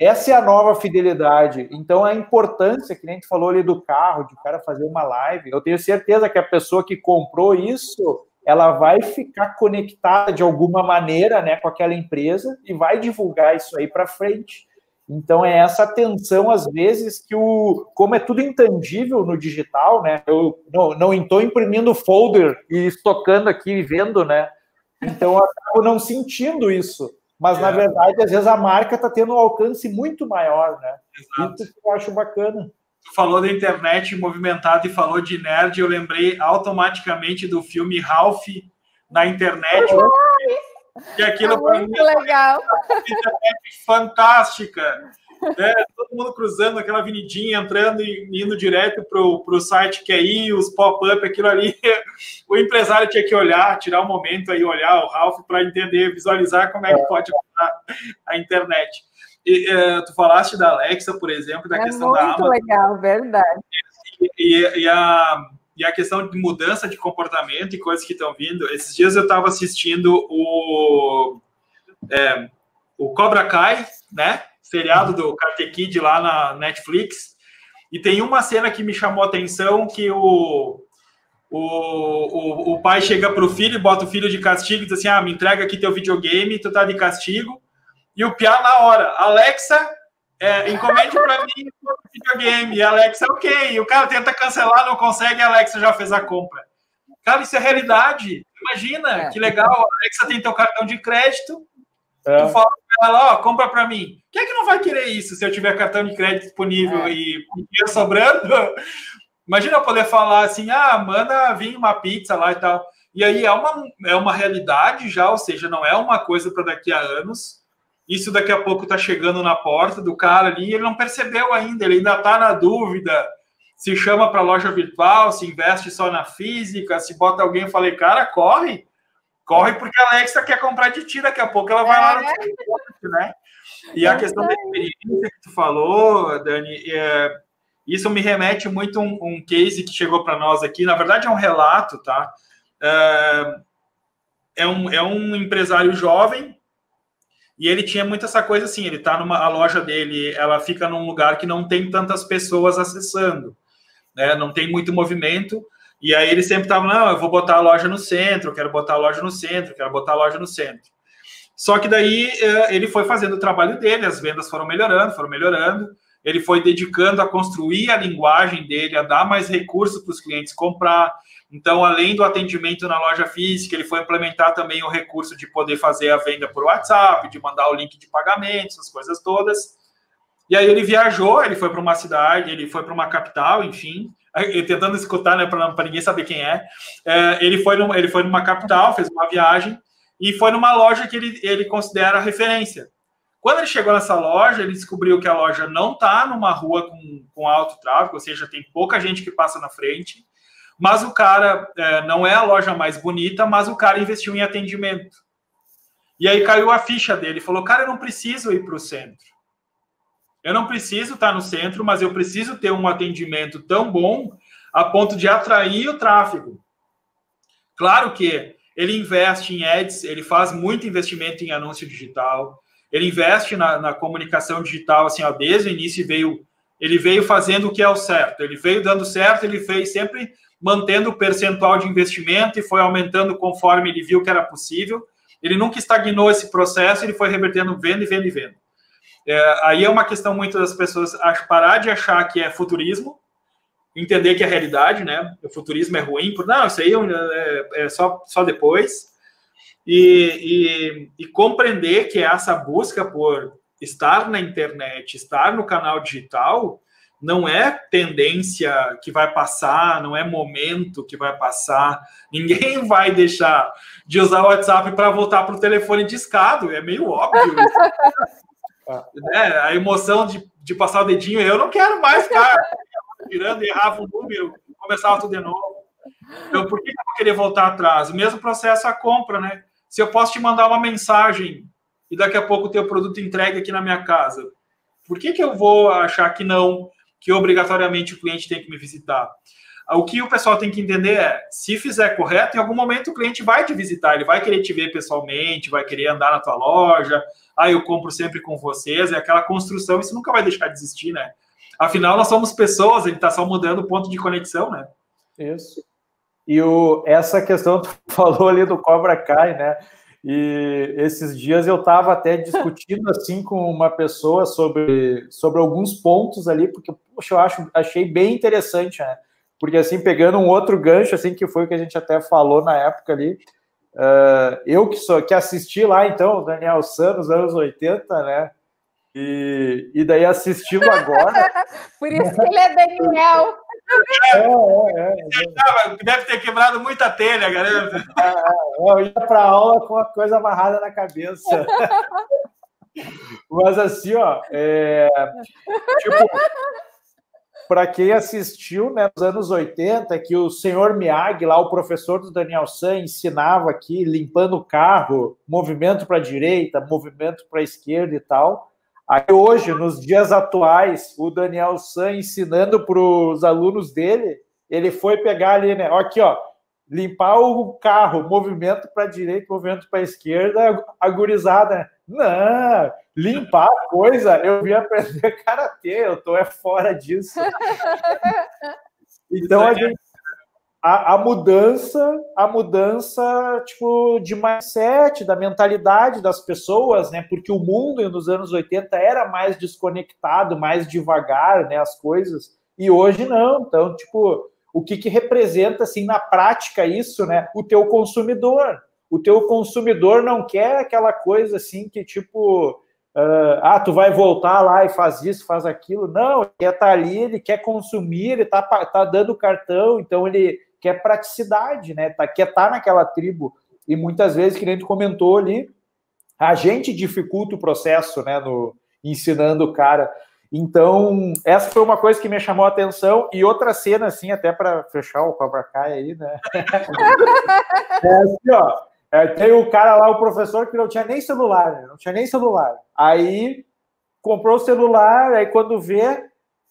essa é a nova fidelidade. Então, a importância, que a gente falou ali do carro, de o cara fazer uma live, eu tenho certeza que a pessoa que comprou isso, ela vai ficar conectada de alguma maneira né, com aquela empresa e vai divulgar isso aí para frente. Então, é essa atenção, às vezes, que o. Como é tudo intangível no digital, né? Eu não estou imprimindo folder e estocando aqui e vendo, né? Então, eu acabo não sentindo isso. Mas, é. na verdade, às vezes a marca está tendo um alcance muito maior, né? Exato. Isso que eu acho bacana. Tu falou da internet movimentada e falou de nerd, eu lembrei automaticamente do filme Ralph na internet. Que aquilo é muito legal. É fantástica né? Todo mundo cruzando aquela avenidinha, entrando e indo direto para o site que é ir, os pop-up, aquilo ali. O empresário tinha que olhar, tirar um momento aí, olhar o Ralph para entender, visualizar como é que pode usar a internet. E, uh, tu falaste da Alexa, por exemplo, da é questão da Amazon. Muito legal, verdade. E, e, e, a, e a questão de mudança de comportamento e coisas que estão vindo. Esses dias eu estava assistindo o, é, o Cobra Kai, né? Seriado do Karate Kid lá na Netflix. E tem uma cena que me chamou a atenção que o, o, o, o pai chega para o filho, bota o filho de castigo e diz assim, ah, me entrega aqui teu videogame, tu tá de castigo. E o Pia na hora, Alexa, é, encomende para mim o videogame. E Alexa, ok. E o cara tenta cancelar, não consegue, a Alexa já fez a compra. Cara, isso é realidade. Imagina, é. que legal. A Alexa tem teu cartão de crédito, É. Tu fala pra ela, ó, compra para mim. Quem é que não vai querer isso se eu tiver cartão de crédito disponível é. e dinheiro sobrando? Imagina eu poder falar assim, ah, manda vir uma pizza lá e tal. E aí é uma, é uma realidade já, ou seja, não é uma coisa para daqui a anos. Isso daqui a pouco está chegando na porta do cara ali, ele não percebeu ainda, ele ainda está na dúvida. Se chama para loja virtual, se investe só na física, se bota alguém e falei, cara, corre, corre porque a Alexa quer comprar de ti, daqui a pouco ela vai lá no é. né? E a questão da experiência que tu falou, Dani, é, isso me remete muito a um, um case que chegou para nós aqui. Na verdade, é um relato, tá? É, é, um, é um empresário jovem e ele tinha muito essa coisa assim. Ele tá numa a loja dele, ela fica num lugar que não tem tantas pessoas acessando, né? Não tem muito movimento. E aí ele sempre tava, não, eu vou botar a loja no centro, quero botar a loja no centro, quero botar a loja no centro. Só que daí é, ele foi fazendo o trabalho dele, as vendas foram melhorando, foram melhorando ele foi dedicando a construir a linguagem dele, a dar mais recursos para os clientes comprar. Então, além do atendimento na loja física, ele foi implementar também o recurso de poder fazer a venda por WhatsApp, de mandar o link de pagamento, essas coisas todas. E aí ele viajou, ele foi para uma cidade, ele foi para uma capital, enfim, tentando escutar, né, para ninguém saber quem é. é ele, foi num, ele foi numa capital, fez uma viagem e foi numa loja que ele, ele considera referência. Quando ele chegou nessa loja, ele descobriu que a loja não está numa rua com, com alto tráfego, ou seja, tem pouca gente que passa na frente. Mas o cara é, não é a loja mais bonita, mas o cara investiu em atendimento. E aí caiu a ficha dele. Falou, cara, eu não preciso ir para o centro. Eu não preciso estar no centro, mas eu preciso ter um atendimento tão bom a ponto de atrair o tráfego. Claro que ele investe em ads, ele faz muito investimento em anúncio digital, ele investe na, na comunicação digital, assim, ó, desde o início veio, ele veio fazendo o que é o certo, ele veio dando certo, ele fez sempre mantendo o percentual de investimento e foi aumentando conforme ele viu que era possível. Ele nunca estagnou esse processo, ele foi revertendo venda e venda e venda. É, aí é uma questão muito das pessoas parar de achar que é futurismo, entender que é realidade, né? O futurismo é ruim, por não, isso aí é, é, é só, só depois e, e, e compreender que essa busca por estar na internet, estar no canal digital, não é tendência que vai passar, não é momento que vai passar. Ninguém vai deixar de usar o WhatsApp para voltar para o telefone discado, é meio óbvio. né? A emoção de, de passar o dedinho, eu não quero mais ficar virando, errava o número, começava tudo de novo. Então, por que eu vou querer voltar atrás? O mesmo processo a compra, né? Se eu posso te mandar uma mensagem e daqui a pouco ter o produto entregue aqui na minha casa, por que, que eu vou achar que não, que obrigatoriamente o cliente tem que me visitar? O que o pessoal tem que entender é, se fizer correto, em algum momento o cliente vai te visitar, ele vai querer te ver pessoalmente, vai querer andar na tua loja, ah, eu compro sempre com vocês, é aquela construção, isso nunca vai deixar de existir, né? Afinal, nós somos pessoas, a gente está só mudando o ponto de conexão, né? Isso. E o, essa questão tu falou ali do Cobra Kai, né? E esses dias eu estava até discutindo assim com uma pessoa sobre, sobre alguns pontos ali, porque poxa, eu acho, achei bem interessante, né? Porque assim, pegando um outro gancho, assim, que foi o que a gente até falou na época ali, uh, eu que sou que assisti lá, então, Daniel San, nos anos 80, né? E, e daí assistindo agora. Por isso que ele é Daniel. É, é, é, Deve ter quebrado muita telha, galera. Eu ia para aula com a coisa amarrada na cabeça. Mas assim, ó, é, tipo, para quem assistiu né, nos anos 80, que o senhor Miyagi, lá o professor do Daniel San, ensinava aqui, limpando o carro, movimento para a direita, movimento para a esquerda e tal. Aí hoje, nos dias atuais, o Daniel San ensinando para os alunos dele, ele foi pegar ali, né? Aqui, ó, limpar o carro, movimento para a direita, movimento para a esquerda, agorizada. Não, limpar a coisa, eu vim aprender karatê, eu tô é fora disso. Então a gente a, a, mudança, a mudança tipo de mindset, da mentalidade das pessoas, né? Porque o mundo nos anos 80 era mais desconectado, mais devagar, né? As coisas e hoje não. Então, tipo, o que, que representa assim na prática isso, né? O teu consumidor. O teu consumidor não quer aquela coisa assim que tipo, uh, ah, tu vai voltar lá e faz isso, faz aquilo. Não, ele quer estar tá ali, ele quer consumir, ele tá, tá dando cartão, então ele quer praticidade, né? Tá, quer estar tá naquela tribo. E muitas vezes, que nem tu comentou ali, a gente dificulta o processo, né? No, ensinando o cara. Então, essa foi uma coisa que me chamou a atenção. E outra cena, assim, até para fechar o Cobra Kai aí, né? é assim, ó. É, tem o cara lá, o professor, que não tinha nem celular, né? não tinha nem celular. Aí comprou o celular, aí quando vê,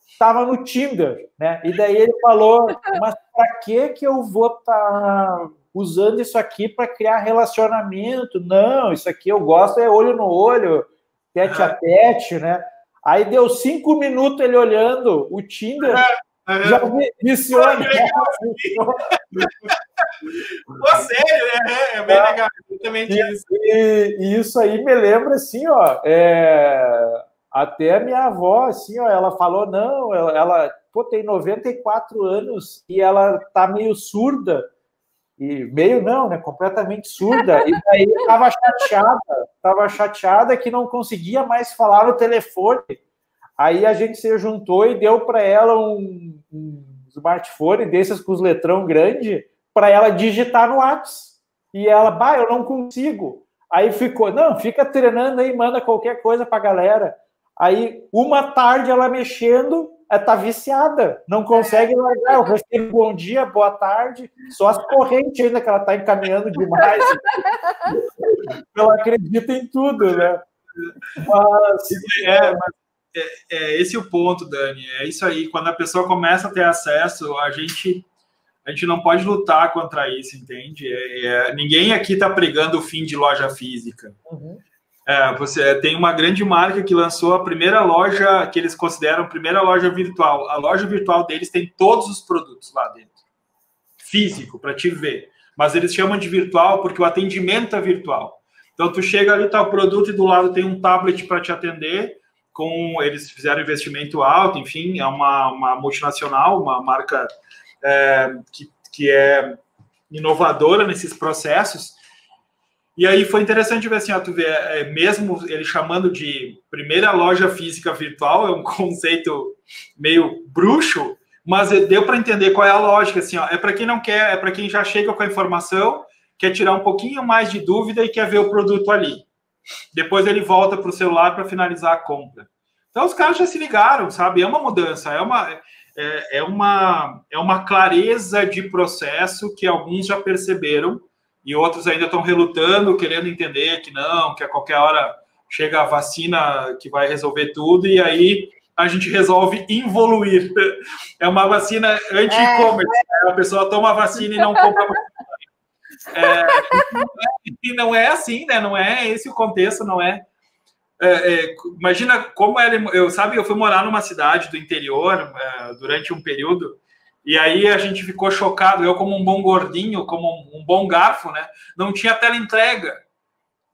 estava no Tinder, né? E daí ele falou, mas para que que eu vou estar tá usando isso aqui para criar relacionamento? Não, isso aqui eu gosto é olho no olho, tete a tete, né? Aí deu cinco minutos ele olhando o Tinder, é, já viciou. Pô, sério, né? É, é bem é. legal, exatamente e, isso. E, e, isso aí me lembra, assim, ó, é, até a minha avó, assim, ó, ela falou, não, ela, ela pô, tem 94 anos e ela tá meio surda, e meio não, né? Completamente surda. E daí estava chateada, estava chateada que não conseguia mais falar no telefone. Aí a gente se juntou e deu para ela um, um, smartphone desses com os letrão grande para ela digitar no WhatsApp. E ela, bah, eu não consigo. Aí ficou, não, fica treinando aí, manda qualquer coisa para a galera. Aí, uma tarde ela mexendo, ela tá viciada, não consegue é. largar. Eu recebo bom dia, boa tarde, só as correntes ainda que ela tá encaminhando demais. ela acredita em tudo, né? Mas, é, mas é, é, esse é o ponto, Dani. É isso aí. Quando a pessoa começa a ter acesso, a gente a gente não pode lutar contra isso, entende? É, é, ninguém aqui está pregando o fim de loja física. Uhum. É, você tem uma grande marca que lançou a primeira loja que eles consideram a primeira loja virtual. A loja virtual deles tem todos os produtos lá dentro, físico para te ver. Mas eles chamam de virtual porque o atendimento é virtual. Então tu chega ali tá o produto e do lado tem um tablet para te atender. Com eles fizeram investimento alto, enfim, é uma, uma multinacional, uma marca é, que, que é inovadora nesses processos. E aí foi interessante ver assim, ó, tu vê, é, mesmo ele chamando de primeira loja física virtual, é um conceito meio bruxo, mas deu para entender qual é a lógica, assim, ó, é para quem não quer, é para quem já chega com a informação, quer tirar um pouquinho mais de dúvida e quer ver o produto ali. Depois ele volta para o celular para finalizar a compra. Então os caras já se ligaram, sabe? É uma mudança, é uma, é, é uma, é uma clareza de processo que alguns já perceberam e outros ainda estão relutando, querendo entender que não, que a qualquer hora chega a vacina que vai resolver tudo, e aí a gente resolve involuir. É uma vacina anti-e-commerce. É. A pessoa toma a vacina e não compra mais. É, e não é assim, né? Não é esse o contexto, não é. É, é imagina como era. Eu sabe, eu fui morar numa cidade do interior é, durante um período e aí a gente ficou chocado. Eu, como um bom gordinho, como um bom garfo, né? Não tinha tela entrega.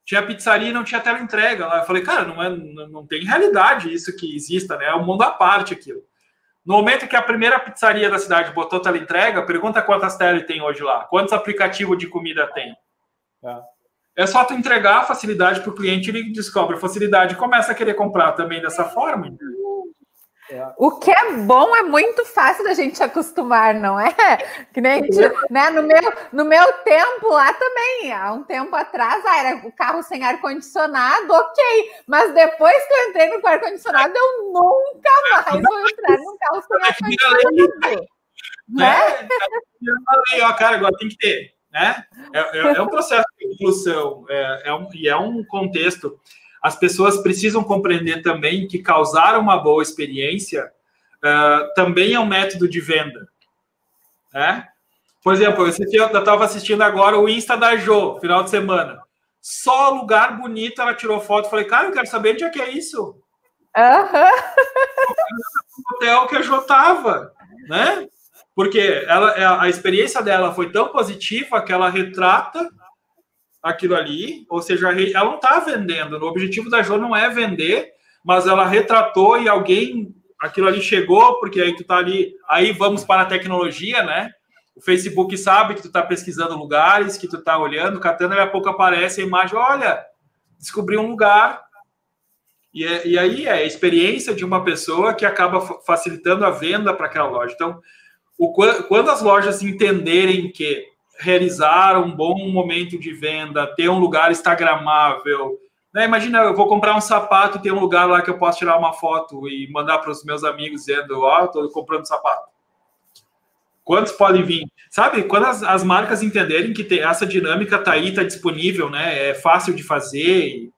Tinha pizzaria e não tinha tela entrega. Eu falei, cara, não, é, não tem realidade isso que exista, né? É um mundo à parte aquilo. No momento que a primeira pizzaria da cidade botou tela entrega, pergunta quantas telas tem hoje lá. Quantos aplicativos de comida tem? É, é só tu entregar a facilidade para o cliente, ele descobre a facilidade e começa a querer comprar também dessa forma. O que é bom é muito fácil da gente acostumar, não é? Que nem né? no, meu, no meu tempo lá também, há um tempo atrás, ah, era o carro sem ar-condicionado, ok. Mas depois que eu entrei no ar-condicionado, eu nunca mais vou entrar num carro sem ar-condicionado. Né? Eu falei, ó, cara, agora tem que ter. Né? É, é, é um processo evolução, é, é um, e é um contexto as pessoas precisam compreender também que causar uma boa experiência uh, também é um método de venda. Né? Por exemplo, eu estava assistindo agora o Insta da Jo, final de semana. Só lugar bonito, ela tirou foto. Falei, cara, eu quero saber onde é que é isso. Uhum. O hotel que a Jo estava, né? Porque ela, a experiência dela foi tão positiva que ela retrata aquilo ali, ou seja, ela não está vendendo. O objetivo da Jo não é vender, mas ela retratou e alguém, aquilo ali chegou, porque aí tu tá ali, aí vamos para a tecnologia, né? o Facebook sabe que tu está pesquisando lugares, que tu está olhando, catando, daqui a pouco aparece a imagem, olha, descobri um lugar. E, é, e aí é a experiência de uma pessoa que acaba facilitando a venda para aquela loja. Então, o, quando as lojas entenderem que realizar um bom momento de venda, ter um lugar instagramável, né? Imagina, eu vou comprar um sapato e tem um lugar lá que eu posso tirar uma foto e mandar para os meus amigos dizendo, ó, oh, estou comprando sapato. Quantos podem vir? Sabe, quando as, as marcas entenderem que tem, essa dinâmica está aí, está disponível, né? É fácil de fazer, e...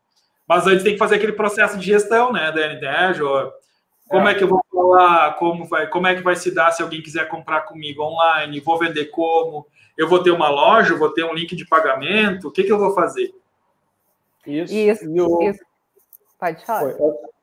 mas antes tem que fazer aquele processo de gestão, né? Da NTEG, como é. é que eu vou falar, como, vai, como é que vai se dar se alguém quiser comprar comigo online, vou vender como, eu vou ter uma loja, vou ter um link de pagamento, o que, que eu vou fazer? Isso, isso, o... isso. Pode falar.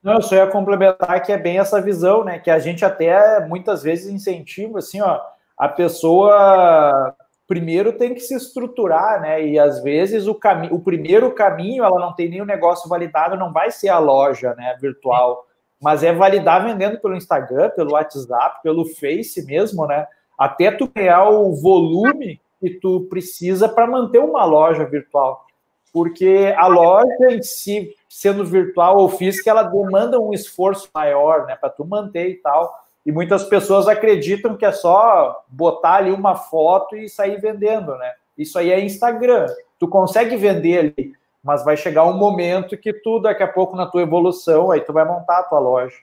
Não, eu só ia complementar que é bem essa visão, né? Que a gente até muitas vezes incentiva assim, ó, a pessoa primeiro tem que se estruturar, né? E às vezes o caminho, o primeiro caminho, ela não tem nenhum negócio validado, não vai ser a loja, né, virtual, mas é validar vendendo pelo Instagram, pelo WhatsApp, pelo Face mesmo, né? Até tu ganhar o volume que tu precisa para manter uma loja virtual. Porque a loja em si, sendo virtual ou física, ela demanda um esforço maior, né, para tu manter e tal. E muitas pessoas acreditam que é só botar ali uma foto e sair vendendo, né? Isso aí é Instagram. Tu consegue vender ali, mas vai chegar um momento que tu, daqui a pouco, na tua evolução, aí tu vai montar a tua loja.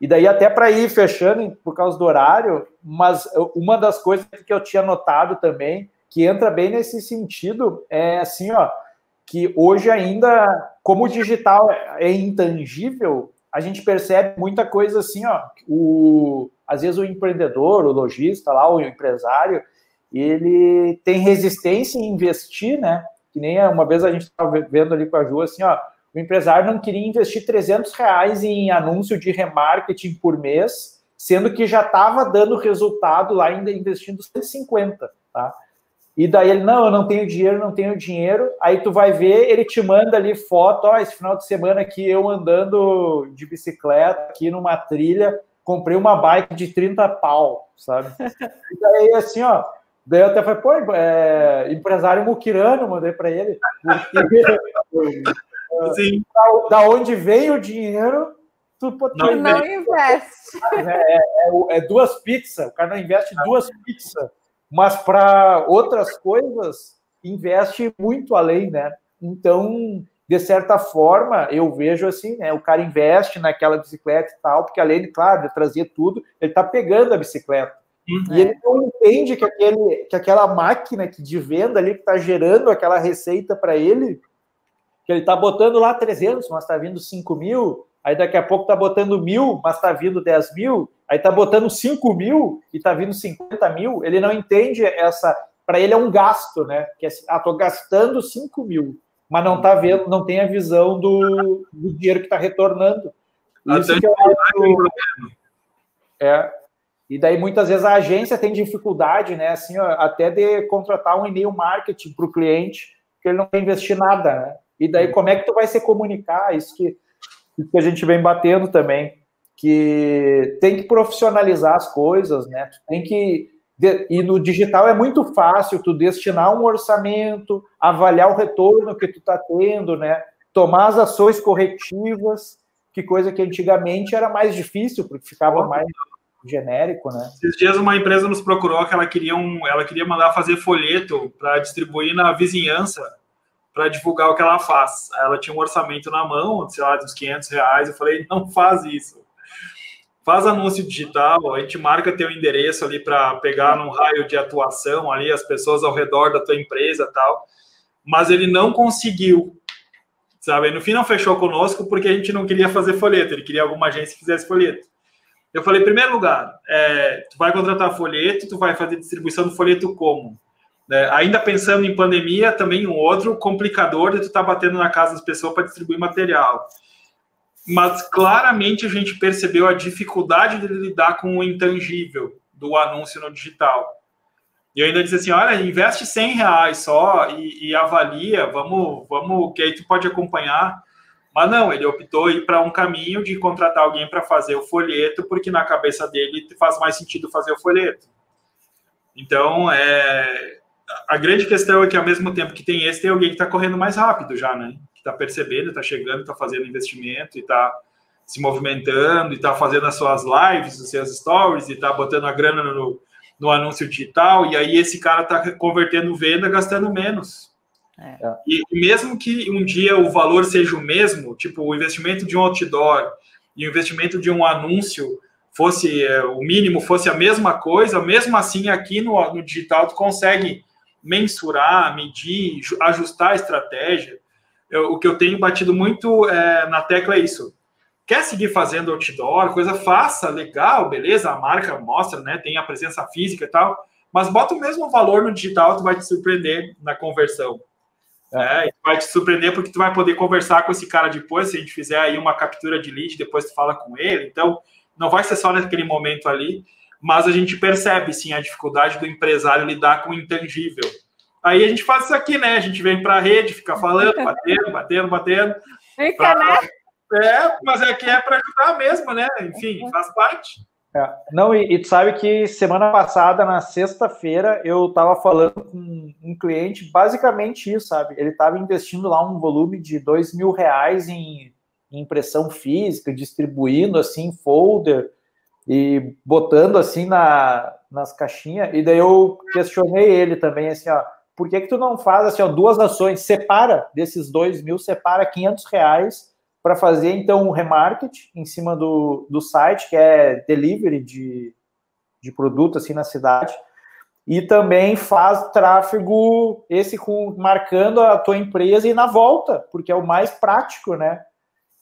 E daí, até para ir fechando, por causa do horário, mas uma das coisas que eu tinha notado também, que entra bem nesse sentido, é assim, ó, que hoje ainda, como o digital é intangível, a gente percebe muita coisa assim, ó, o, às vezes o empreendedor, o lojista lá, o empresário, ele tem resistência em investir, né? Que nem uma vez a gente estava vendo ali com a Ju, assim, ó, o empresário não queria investir 300 reais em anúncio de remarketing por mês, sendo que já estava dando resultado lá ainda investindo 150, tá? E daí ele, não, eu não tenho dinheiro, não tenho dinheiro. Aí tu vai ver, ele te manda ali foto, ó, esse final de semana aqui eu andando de bicicleta aqui numa trilha, comprei uma bike de 30 pau, sabe? E daí assim, ó, daí eu até falei, pô, é, empresário muquirano, mandei para ele. Porque, Sim. Da, da onde vem o dinheiro, tu pode não, não investe. É, é, é, duas pizzas, o cara não investe duas pizzas mas para outras coisas investe muito além, né? Então, de certa forma, eu vejo assim, né? O cara investe naquela bicicleta e tal, porque além de, claro, de trazer tudo, ele está pegando a bicicleta. Uhum. E ele não entende que, aquele, que aquela máquina de venda ali que está gerando aquela receita para ele, que ele está botando lá 300, mas está vindo 5 mil, aí daqui a pouco está botando mil, mas está vindo 10 mil, aí está botando 5 mil e está vindo 50 mil, ele não entende essa. Para ele é um gasto, né? Que é, ah, estou gastando 5 mil, mas não tá vendo, não tem a visão do, do dinheiro que está retornando. Isso que eu acho. É. E daí muitas vezes a agência tem dificuldade, né? Assim, ó, até de contratar um e-mail marketing para o cliente, que ele não quer investir nada, né? E daí como é que tu vai se comunicar? Isso que isso que a gente vem batendo também, que tem que profissionalizar as coisas, né? tem que e no digital é muito fácil tu destinar um orçamento, avaliar o retorno que tu está tendo, né? Tomar as ações corretivas, que coisa que antigamente era mais difícil, porque ficava mais genérico, né? Esses dias uma empresa nos procurou que ela queria um, ela queria mandar fazer folheto para distribuir na vizinhança para divulgar o que ela faz. Ela tinha um orçamento na mão, sei lá, dos 500 reais. Eu falei, não faz isso. Faz anúncio digital, a gente marca teu endereço ali para pegar num raio de atuação ali as pessoas ao redor da tua empresa tal. Mas ele não conseguiu, sabe? No fim não fechou conosco porque a gente não queria fazer folheto, ele queria alguma agência que fizesse folheto. Eu falei, primeiro lugar, é, tu vai contratar folheto, tu vai fazer distribuição do folheto como? Né? Ainda pensando em pandemia, também um outro complicador de tu estar tá batendo na casa das pessoas para distribuir material. Mas claramente a gente percebeu a dificuldade de lidar com o intangível do anúncio no digital. E eu ainda disse assim: olha, investe 100 reais só e, e avalia, vamos, vamos, que aí tu pode acompanhar. Mas não, ele optou ir para um caminho de contratar alguém para fazer o folheto, porque na cabeça dele faz mais sentido fazer o folheto. Então, é, a grande questão é que, ao mesmo tempo que tem esse, tem alguém que está correndo mais rápido já, né? Que está percebendo, está chegando, está fazendo investimento e está se movimentando e está fazendo as suas lives, os seus stories e está botando a grana no, no anúncio digital. E aí esse cara está convertendo venda gastando menos. É. E mesmo que um dia o valor seja o mesmo, tipo o investimento de um outdoor e o investimento de um anúncio fosse é, o mínimo, fosse a mesma coisa, mesmo assim aqui no, no digital tu consegue mensurar, medir, ajustar a estratégia. Eu, o que eu tenho batido muito é, na tecla é isso. Quer seguir fazendo outdoor, coisa faça, legal, beleza, a marca mostra, né, tem a presença física e tal, mas bota o mesmo valor no digital, tu vai te surpreender na conversão. É, vai te surpreender porque tu vai poder conversar com esse cara depois, se a gente fizer aí uma captura de lead, depois tu fala com ele. Então, não vai ser só naquele momento ali, mas a gente percebe sim a dificuldade do empresário lidar com o intangível. Aí a gente faz isso aqui, né? A gente vem para a rede, fica falando, batendo, batendo, batendo. Fica, pra... né? É, mas é que é para ajudar mesmo, né? Enfim, faz parte. É. Não, e, e, tu sabe que semana passada, na sexta-feira, eu estava falando com um cliente, basicamente isso, sabe? Ele estava investindo lá um volume de dois mil reais em, em, impressão física, distribuindo assim, folder e botando assim na, nas caixinhas. E daí eu questionei ele também, assim, ó, por que que tu não faz assim, ó, duas ações? Separa desses dois mil, separa 500 reais para fazer então um remarket em cima do, do site, que é delivery de, de produto assim na cidade, e também faz tráfego esse com marcando a tua empresa e na volta, porque é o mais prático, né?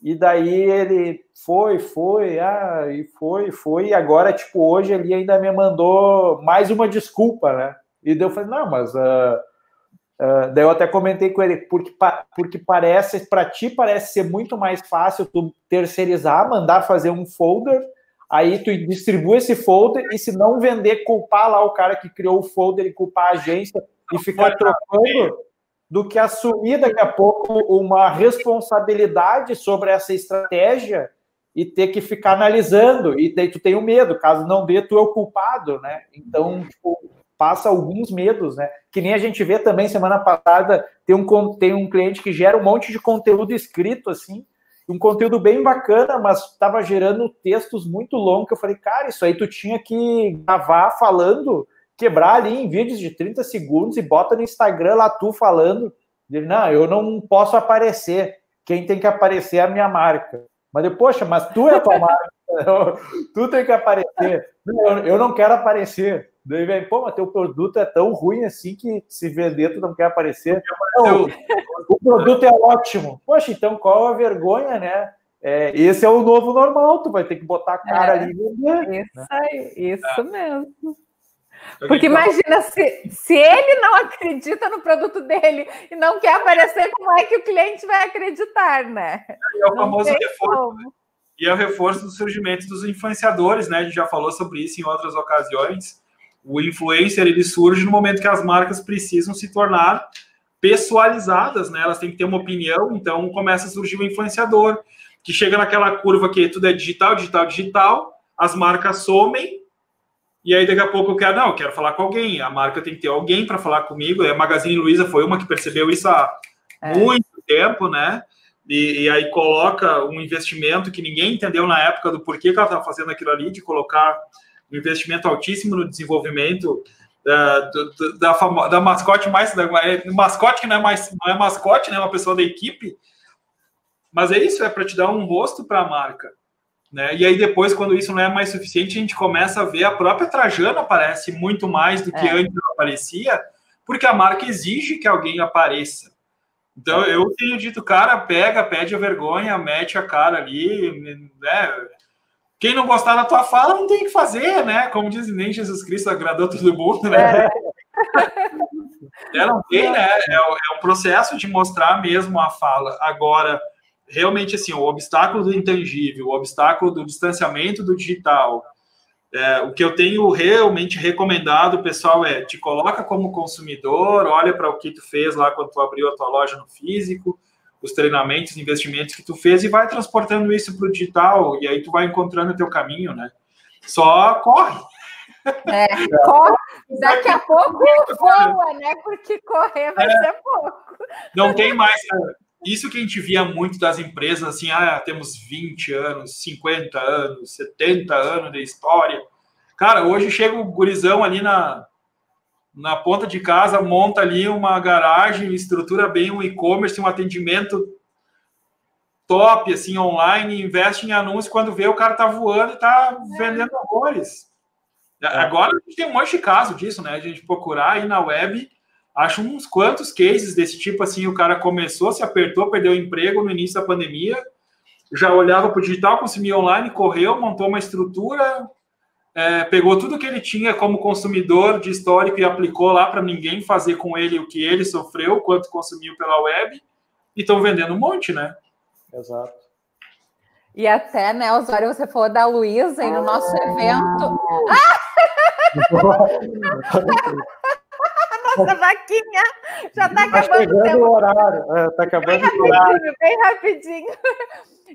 E daí ele foi, foi, ah, e foi, foi, e agora, tipo, hoje ele ainda me mandou mais uma desculpa, né? E daí eu falei, não, mas uh, Uh, daí eu até comentei com ele, porque, porque parece, para ti parece ser muito mais fácil tu terceirizar, mandar fazer um folder, aí tu distribui esse folder e se não vender, culpar lá o cara que criou o folder e culpar a agência e ficar trocando, do que assumir daqui a pouco uma responsabilidade sobre essa estratégia e ter que ficar analisando, e daí tu tem o medo, caso não dê, tu é o culpado, né? Então, tipo, passa alguns medos, né? Que nem a gente vê também semana passada, tem um, tem um cliente que gera um monte de conteúdo escrito, assim, um conteúdo bem bacana, mas estava gerando textos muito longos, que eu falei, cara, isso aí tu tinha que gravar falando, quebrar ali em vídeos de 30 segundos e bota no Instagram lá tu falando. Ele, não, eu não posso aparecer, quem tem que aparecer é a minha marca. Mas eu, poxa, mas tu é a tua marca, tu tem que aparecer. Não, eu não quero aparecer. Daí vem, pô, mas teu produto é tão ruim assim que se vender tu não quer aparecer. Não, o produto é ótimo. Poxa, então qual a vergonha, né? É, esse é o novo normal, tu vai ter que botar a cara é, ali e vender. Isso né? aí, isso é. mesmo. Porque imagina se, se ele não acredita no produto dele e não quer aparecer, como é que o cliente vai acreditar, né? É o famoso reforço. Né? E é o reforço do surgimento dos influenciadores, né? A gente já falou sobre isso em outras ocasiões o influencer ele surge no momento que as marcas precisam se tornar pessoalizadas, né? Elas têm que ter uma opinião, então começa a surgir o influenciador, que chega naquela curva que tudo é digital, digital, digital, as marcas somem, e aí daqui a pouco eu quero, não, eu quero falar com alguém, a marca tem que ter alguém para falar comigo, e a Magazine Luiza foi uma que percebeu isso há é. muito tempo, né? E, e, aí coloca um investimento que ninguém entendeu na época do porquê que ela estava fazendo aquilo ali, de colocar um investimento altíssimo no desenvolvimento da, do, da, famo, da mascote mais da, é, mascote que não é mais não é mascote, né? É uma pessoa da equipe, mas é isso, é para te dar um rosto para a marca. Né? E aí depois, quando isso não é mais suficiente, a gente começa a ver a própria Trajana aparece muito mais do que é. antes aparecia, porque a marca exige que alguém apareça. Então eu tenho dito, cara, pega, pede a vergonha, mete a cara ali, né? Quem não gostar da tua fala não tem que fazer, né? Como diz nem Jesus Cristo agradou todo mundo, né? É. é não tem, né? É, é um processo de mostrar mesmo a fala. Agora, realmente, assim, o obstáculo do intangível, o obstáculo do distanciamento do digital, é, o que eu tenho realmente recomendado, pessoal, é te coloca como consumidor, olha para o que tu fez lá quando tu abriu a tua loja no físico, os treinamentos, investimentos que tu fez e vai transportando isso para o digital e aí tu vai encontrando o teu caminho, né? Só corre. É, corre, Daqui a pouco voa, né? Porque correr vai é. ser pouco. Não tem mais. Isso que a gente via muito das empresas, assim, ah, temos 20 anos, 50 anos, 70 anos de história. Cara, hoje chega o gurizão ali na, na ponta de casa, monta ali uma garagem, estrutura bem um e-commerce, um atendimento top, assim, online, investe em anúncio, quando vê o cara tá voando e tá vendendo horrores. É. Agora a gente tem um monte de caso disso, né? A gente procurar aí na web, acho uns quantos cases desse tipo, assim, o cara começou, se apertou, perdeu o emprego no início da pandemia, já olhava para o digital, consumia online, correu, montou uma estrutura, é, pegou tudo que ele tinha como consumidor de histórico e aplicou lá para ninguém fazer com ele o que ele sofreu, quanto consumiu pela web, e estão vendendo um monte, né? Exato. E até, né, Osório, você falou da Luísa e no nosso evento. Nossa vaquinha já está tá acabando o tempo. o horário. É, tá acabando bem o horário. Bem rapidinho.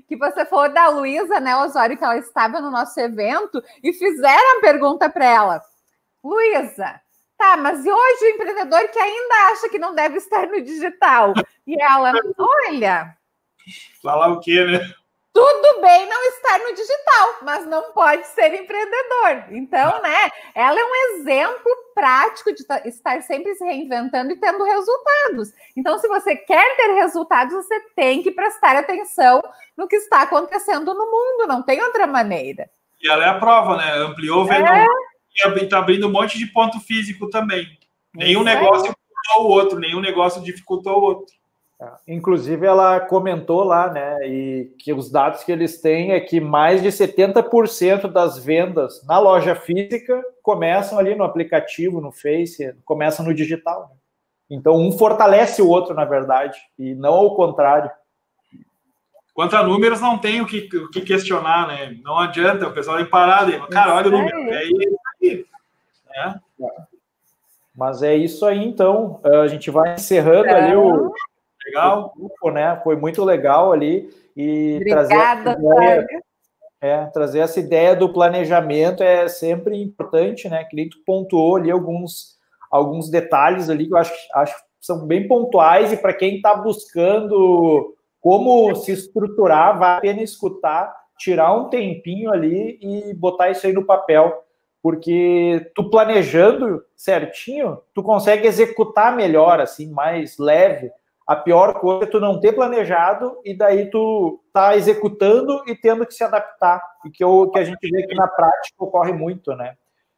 Que você falou da Luísa, né, Osório, que ela estava no nosso evento e fizeram a pergunta para ela. Luísa, tá, mas e hoje o empreendedor que ainda acha que não deve estar no digital? E ela, olha, Falar o quê, né? Tudo bem não estar no digital, mas não pode ser empreendedor. Então, né, ela é um exemplo prático de estar sempre se reinventando e tendo resultados. Então, se você quer ter resultados, você tem que prestar atenção no que está acontecendo no mundo, não tem outra maneira. E ela é a prova, né? Ampliou o é. e está abrindo um monte de ponto físico também. Nenhum Isso negócio dificultou o outro, nenhum negócio dificultou o outro. É, inclusive, ela comentou lá, né, e que os dados que eles têm é que mais de 70% das vendas na loja física começam ali no aplicativo, no Face, começam no digital. Né? Então, um fortalece o outro, na verdade, e não ao contrário. Quanto a números, não tem o que, o que questionar, né? Não adianta, o pessoal tem parado e cara, olha o número, é isso aí. É. Mas é isso aí, então. A gente vai encerrando ali o, legal. Grupo, né? Foi muito legal ali. E Obrigada, trazer é, trazer essa ideia do planejamento é sempre importante, né? Que tu pontuou ali alguns, alguns detalhes ali que eu acho, acho que são bem pontuais e para quem está buscando como se estruturar, vale a pena escutar, tirar um tempinho ali e botar isso aí no papel, porque tu planejando certinho, tu consegue executar melhor, assim, mais leve, a pior coisa é tu não ter planejado e daí tu tá executando e tendo que se adaptar. E que, eu, que a gente vê que na prática ocorre muito, né?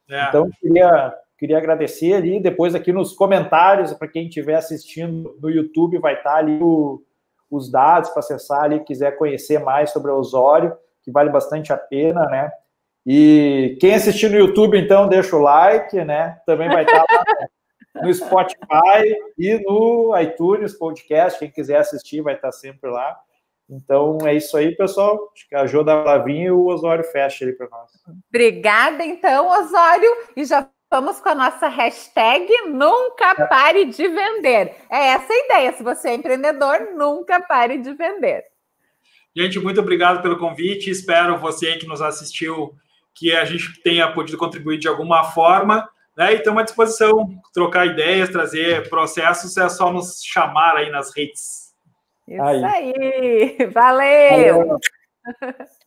É. Então, queria, queria agradecer ali. Depois, aqui nos comentários, para quem estiver assistindo no YouTube, vai estar tá ali o, os dados para acessar ali, quiser conhecer mais sobre o Osório, que vale bastante a pena, né? E quem assistir no YouTube, então, deixa o like, né? Também vai estar tá lá no Spotify e no iTunes Podcast. Quem quiser assistir vai estar sempre lá. Então é isso aí, pessoal. Acho que a Jô da Lavinha e o Osório fecha ali para nós. Obrigada, então, Osório. E já vamos com a nossa hashtag Nunca Pare de Vender. É essa a ideia. Se você é empreendedor, nunca pare de vender. Gente, muito obrigado pelo convite. Espero você que nos assistiu que a gente tenha podido contribuir de alguma forma. Né? E estamos à disposição, trocar ideias, trazer processos, é só nos chamar aí nas redes. Isso aí, aí. valeu. valeu.